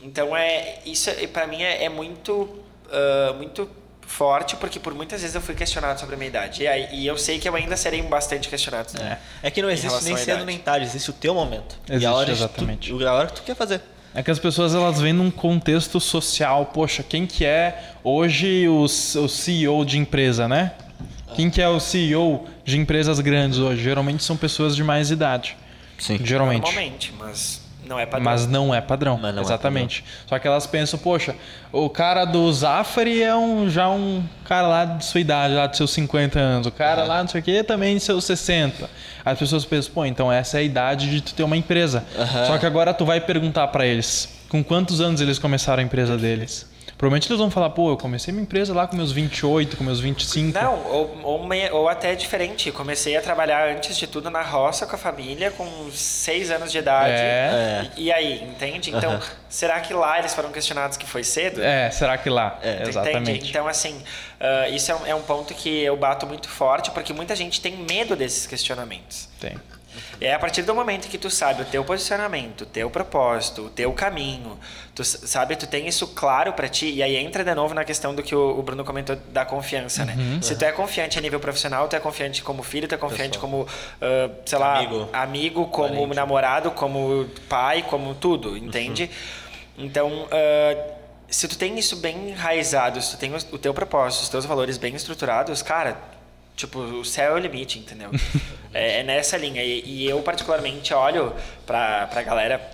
Então é isso para mim é, é muito ah, muito forte porque por muitas vezes eu fui questionado sobre a minha idade e, aí- e eu sei que eu ainda serei bastante questionado. É. É que não existe nem cedo idade. nem tarde, existe o teu momento. e Existe, a hora exatamente. Tu, a hora que tu quer fazer. É que as pessoas elas vêm num contexto social. Poxa, quem que é hoje o, o CEO de empresa, né? Quem que é o CEO de empresas grandes hoje? Geralmente são pessoas de mais idade. Sim. Geralmente. Normalmente, mas não é padrão. Mas não é padrão. Mas não é exatamente. Só que elas pensam, poxa, o cara do Zafari é um, já um cara lá de sua idade, lá de seus 50 anos. O cara lá, não sei o quê, também de seus 60. As pessoas pensam, pô, então essa é a idade de tu ter uma empresa. Só que agora tu vai perguntar pra eles, com quantos anos eles começaram a empresa deles? Provavelmente eles vão falar, pô, eu comecei minha empresa lá com meus 28, com meus 25. Não, ou, ou, ou até diferente. Comecei a trabalhar antes de tudo na roça com a família, com seis anos de idade. É. E, e aí, entende? Então, será que lá eles foram questionados que foi cedo? É, será que lá? É, exatamente. Entende? Então, assim, ah, isso é um, é um ponto que eu bato muito forte, porque muita gente tem medo desses questionamentos. Tem. É a partir do momento que tu sabe o teu posicionamento, o teu propósito, o teu caminho, tu sabe, tu tem isso claro pra ti, e aí entra de novo na questão do que o, Bruno comentou da confiança, né? Uhum. Se tu é confiante a nível profissional, tu é confiante como filho, tu é confiante como, ah, sei lá, Amigo. amigo, como Parente. namorado, como pai, como tudo, entende? Então, ah, se tu tem isso bem enraizado, se tu tem o teu propósito, os teus valores bem estruturados, cara, tipo, o céu é o limite, entendeu? é, é nessa linha. E, e eu, particularmente, olho pra, pra galera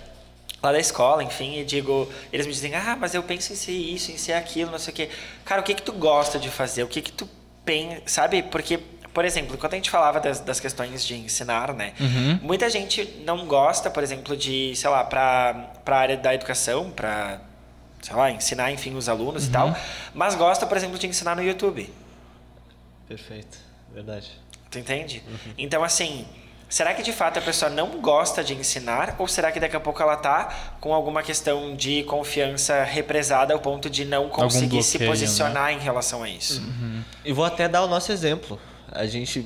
lá da escola, enfim, e digo, eles me dizem, ah, mas eu penso em ser isso, em ser aquilo, não sei o quê. Cara, o que que tu gosta de fazer? O que que tu pensa, sabe? Porque, por exemplo, quando a gente falava das, das questões de ensinar, né? Muita gente não gosta, por exemplo, de, sei lá, pra, pra área da educação, pra, sei lá, ensinar, enfim, os alunos e tal, mas gosta, por exemplo, de ensinar no YouTube. Perfeito. Verdade. Tu entende? Então, assim, será que de fato a pessoa não gosta de ensinar? Ou será que daqui a pouco ela tá com alguma questão de confiança represada ao ponto de não conseguir se bloqueio, posicionar em relação a isso? E vou até dar o nosso exemplo. A gente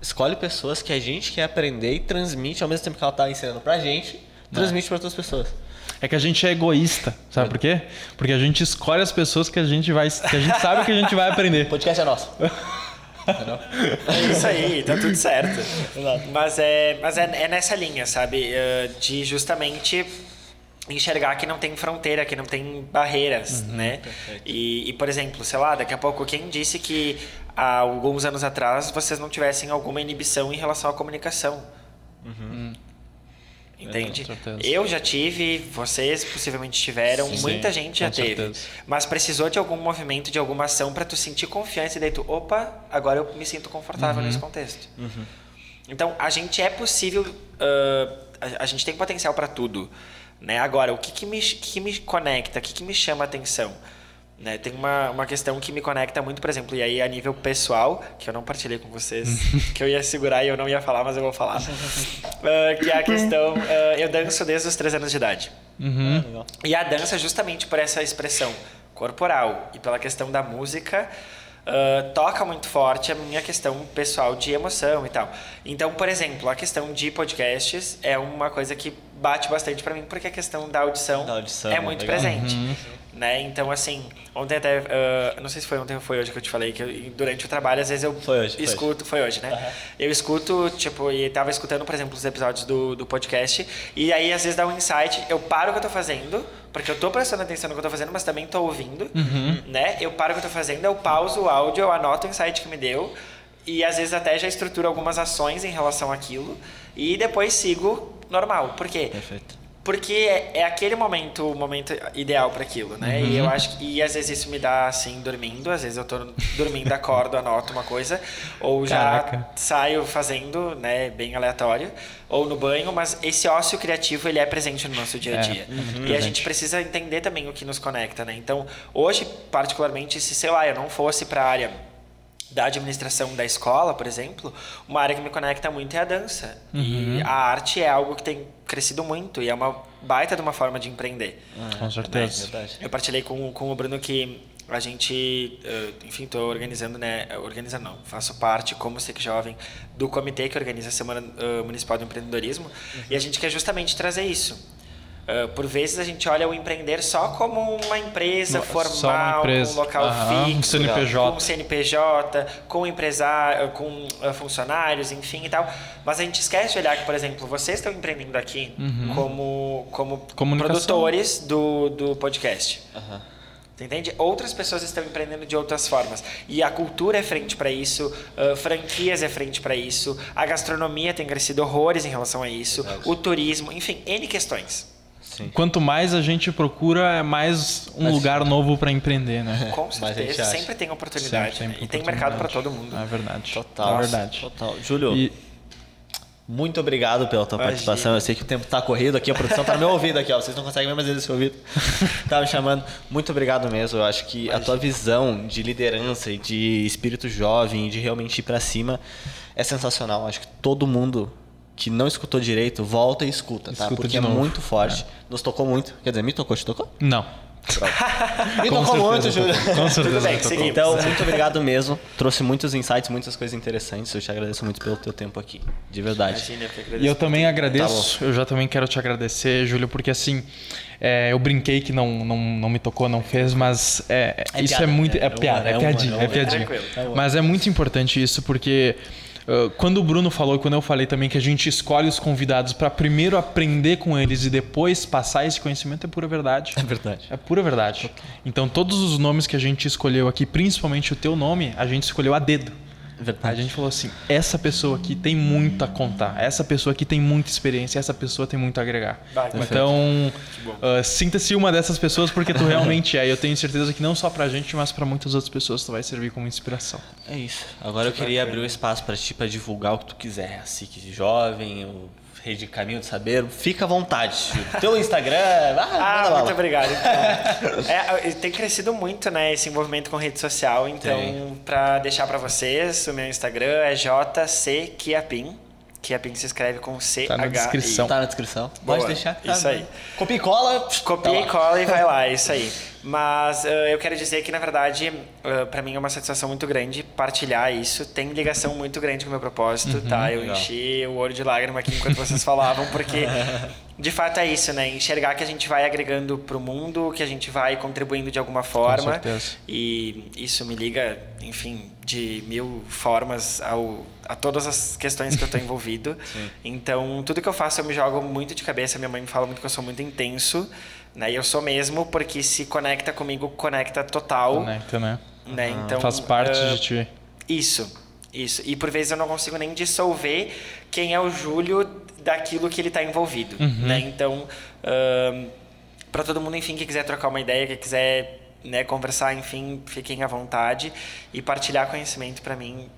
escolhe pessoas que a gente quer aprender e transmite ao mesmo tempo que ela tá ensinando pra gente, transmite pra outras pessoas. É que a gente é egoísta, sabe por quê? Porque a gente escolhe as pessoas que a gente vai, que a gente sabe que a gente vai O aprender. podcast é nosso. É isso aí, tá tudo certo. Mas é, mas é, é nessa linha, sabe? Eh, De justamente enxergar que não tem fronteira, que não tem barreiras, né? E, e, por exemplo, sei lá, daqui a pouco, quem disse que há alguns anos atrás vocês não tivessem alguma inibição em relação à comunicação? Entende? Com certeza. Eu já tive, vocês possivelmente tiveram, Sim, muita gente já teve. certeza. Mas precisou de algum movimento, de alguma ação para tu sentir confiança e daí tu, opa, agora eu me sinto confortável Uhum. nesse contexto. Então, a gente é possível, ah, a, a gente tem potencial para tudo. Né? Agora, o que, que, me, que me conecta, o que, que me chama a atenção? Né? Tem uma, uma questão que me conecta muito, por exemplo, e aí a nível pessoal, que eu não partilhei com vocês, que eu ia segurar e eu não ia falar, mas eu vou falar. uh, que é a questão, uh, eu danço desde os três anos de idade. Uhum. E a dança, justamente por essa expressão corporal e pela questão da música, uh, toca muito forte a minha questão pessoal de emoção e tal. Então, por exemplo, a questão de podcasts é uma coisa que bate bastante para mim, porque a questão da audição, Da audição, é muito legal. presente. Né? Então, assim, ontem até, uh, não sei se foi ontem ou foi hoje que eu te falei, que eu- durante o trabalho, às vezes eu Foi hoje, foi escuto, foi hoje, né? Eu escuto, tipo, e tava escutando, por exemplo, os episódios do, do podcast, e aí às vezes dá um insight, eu paro o que eu tô fazendo, porque eu tô prestando atenção no que eu tô fazendo, mas também tô ouvindo, né? Eu paro o que eu tô fazendo, eu pauso o áudio, eu anoto o insight que me deu, e às vezes até já estruturo algumas ações em relação àquilo, e depois sigo normal. Por quê? Perfeito. Porque é, é aquele momento, o momento ideal para aquilo, né? E eu acho que e às vezes isso me dá assim dormindo, às vezes eu tô dormindo, acordo, anoto uma coisa, ou já Caraca. saio fazendo, né, bem aleatório, ou no banho, mas esse ócio criativo ele é presente no nosso dia a É, dia. uhum, e a gente precisa entender também o que nos conecta, né? Então, hoje, particularmente, se sei lá, eu não fosse para a área da administração da escola, por exemplo, uma área que me conecta muito é a dança. E a arte é algo que tem crescido muito e é uma baita de uma forma de empreender. Com certeza. Verdade. Eu partilhei com, com o Bruno que a gente, eh, enfim, estou organizando, né? Organizando não, faço parte como SEC Jovem do comitê que organiza a Semana eh, Municipal do Empreendedorismo e a gente quer justamente trazer isso. Eh, por vezes a gente olha o empreender só como uma empresa formal, uma empresa. com um local Aham, um fixo, CNPJ. com CNPJ, com empresário, com eh, funcionários, enfim e tal. Mas a gente esquece de olhar que, por exemplo, vocês estão empreendendo aqui como, como Uhum. Comunicação. produtores do, do podcast. Aham. Você entende? Outras pessoas estão empreendendo de outras formas. E a cultura é frente para isso, ah, franquias é frente para isso, a gastronomia tem crescido horrores em relação a isso, Verdade. o turismo, enfim, N questões. Sim. Quanto mais a gente procura, é mais um Mas- lugar novo para empreender, né? Com certeza, sempre tem oportunidade. Sempre né? E tem mercado para todo mundo. É verdade. Total. É verdade. Total. Júlio, E muito obrigado pela tua Imagina. participação. Eu sei que o tempo tá corrido aqui, a produção tá no meu ouvido aqui, ó. Vocês não conseguem ver, mas eles ouvido. tá me chamando. Muito obrigado mesmo. Eu acho que a tua visão de liderança e de espírito jovem, e de realmente ir pra cima, é sensacional. Eu acho que todo mundo que não escutou direito, volta e escuta, tá? Escuta Porque de é novo. muito forte. Nos tocou muito. Quer dizer, me tocou, te tocou? não. Me Com tocou muito, Júlio. Com certeza bem, tocou. seguimos. Então, muito obrigado mesmo. Trouxe muitos insights, muitas coisas interessantes. Eu te agradeço muito pelo teu tempo aqui. De verdade. Imagina, eu E eu também agradeço, eu já também quero te agradecer, Júlio, porque assim, é, eu brinquei que não, não, não me tocou, não fez, mas é, É isso piada, é muito. É, é piada, é, é piadinha, é é piadinha. É humor. Mas é muito importante isso, porque uh, quando o Bruno falou, e quando eu falei também que a gente escolhe os convidados para primeiro aprender com eles e depois passar esse conhecimento, é pura verdade. É verdade. É pura verdade. Então, todos os nomes que a gente escolheu aqui, principalmente o teu nome, a gente escolheu a dedo. É A verdade. gente falou assim: essa pessoa aqui tem muito a contar, essa pessoa aqui tem muita experiência, essa pessoa tem muito a agregar. Vai, então, ah, sinta-se uma dessas pessoas porque tu realmente é. E eu tenho certeza que não só pra gente, mas pra muitas outras pessoas tu vai servir como inspiração. É isso. Agora eu queria abrir o espaço para ti para divulgar o que tu quiser. A SIC Jovem, o Rede Caminho do Saber. Fica à vontade. Júlio. Teu Instagram. Ah, Ah, muito obrigado. Então. É, tem crescido muito, né, esse envolvimento com rede social. Então, para deixar para vocês, o meu Instagram é jcquiapim. Quiapim se escreve com C Tá na descrição. Tá na descrição. Boa. Pode deixar. que tá Isso aí. Copia e cola. Copia tá e cola e vai lá, é isso aí. Mas eh, eu quero dizer que, na verdade, uh, para mim é uma satisfação muito grande partilhar isso. Tem ligação muito grande com o meu propósito, tá? Eu legal. enchi o olho de lágrima aqui enquanto vocês falavam, porque de fato é isso, né? Enxergar que a gente vai agregando pro mundo, que a gente vai contribuindo de alguma forma. certeza. E isso me liga, enfim, de mil formas ao, a todas as questões que eu estou envolvido. Então, tudo que eu faço eu me jogo muito de cabeça. Minha mãe me fala muito que eu sou muito intenso, né? E eu sou mesmo, porque se conecta comigo, conecta total. Conecta, né? Né? Então, Faz parte ah, de ti. Isso, isso. E por vezes eu não consigo nem dissolver quem é o Júlio daquilo que ele está envolvido, né? Então, para todo mundo, enfim, que quiser trocar uma ideia, que quiser né, conversar, enfim, fiquem à vontade e partilhar conhecimento para mim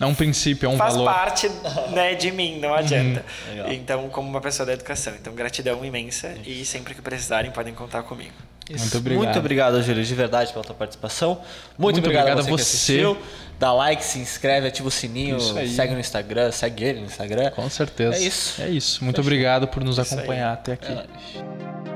É um princípio, é um faz valor. Uhum. parte né, de mim, não adianta. Legal. Então, como uma pessoa da educação, então gratidão imensa e sempre que precisarem podem contar comigo. Muito obrigado. Muito obrigado, Júlio, de verdade, pela tua participação. Muito, Muito obrigado, obrigado a você, você. Dá like, se inscreve, ativa o sininho, Isso segue no Instagram, segue ele no Instagram. Com certeza. É isso. É isso. Muito Fechou. obrigado por nos Isso acompanhar até aqui. É.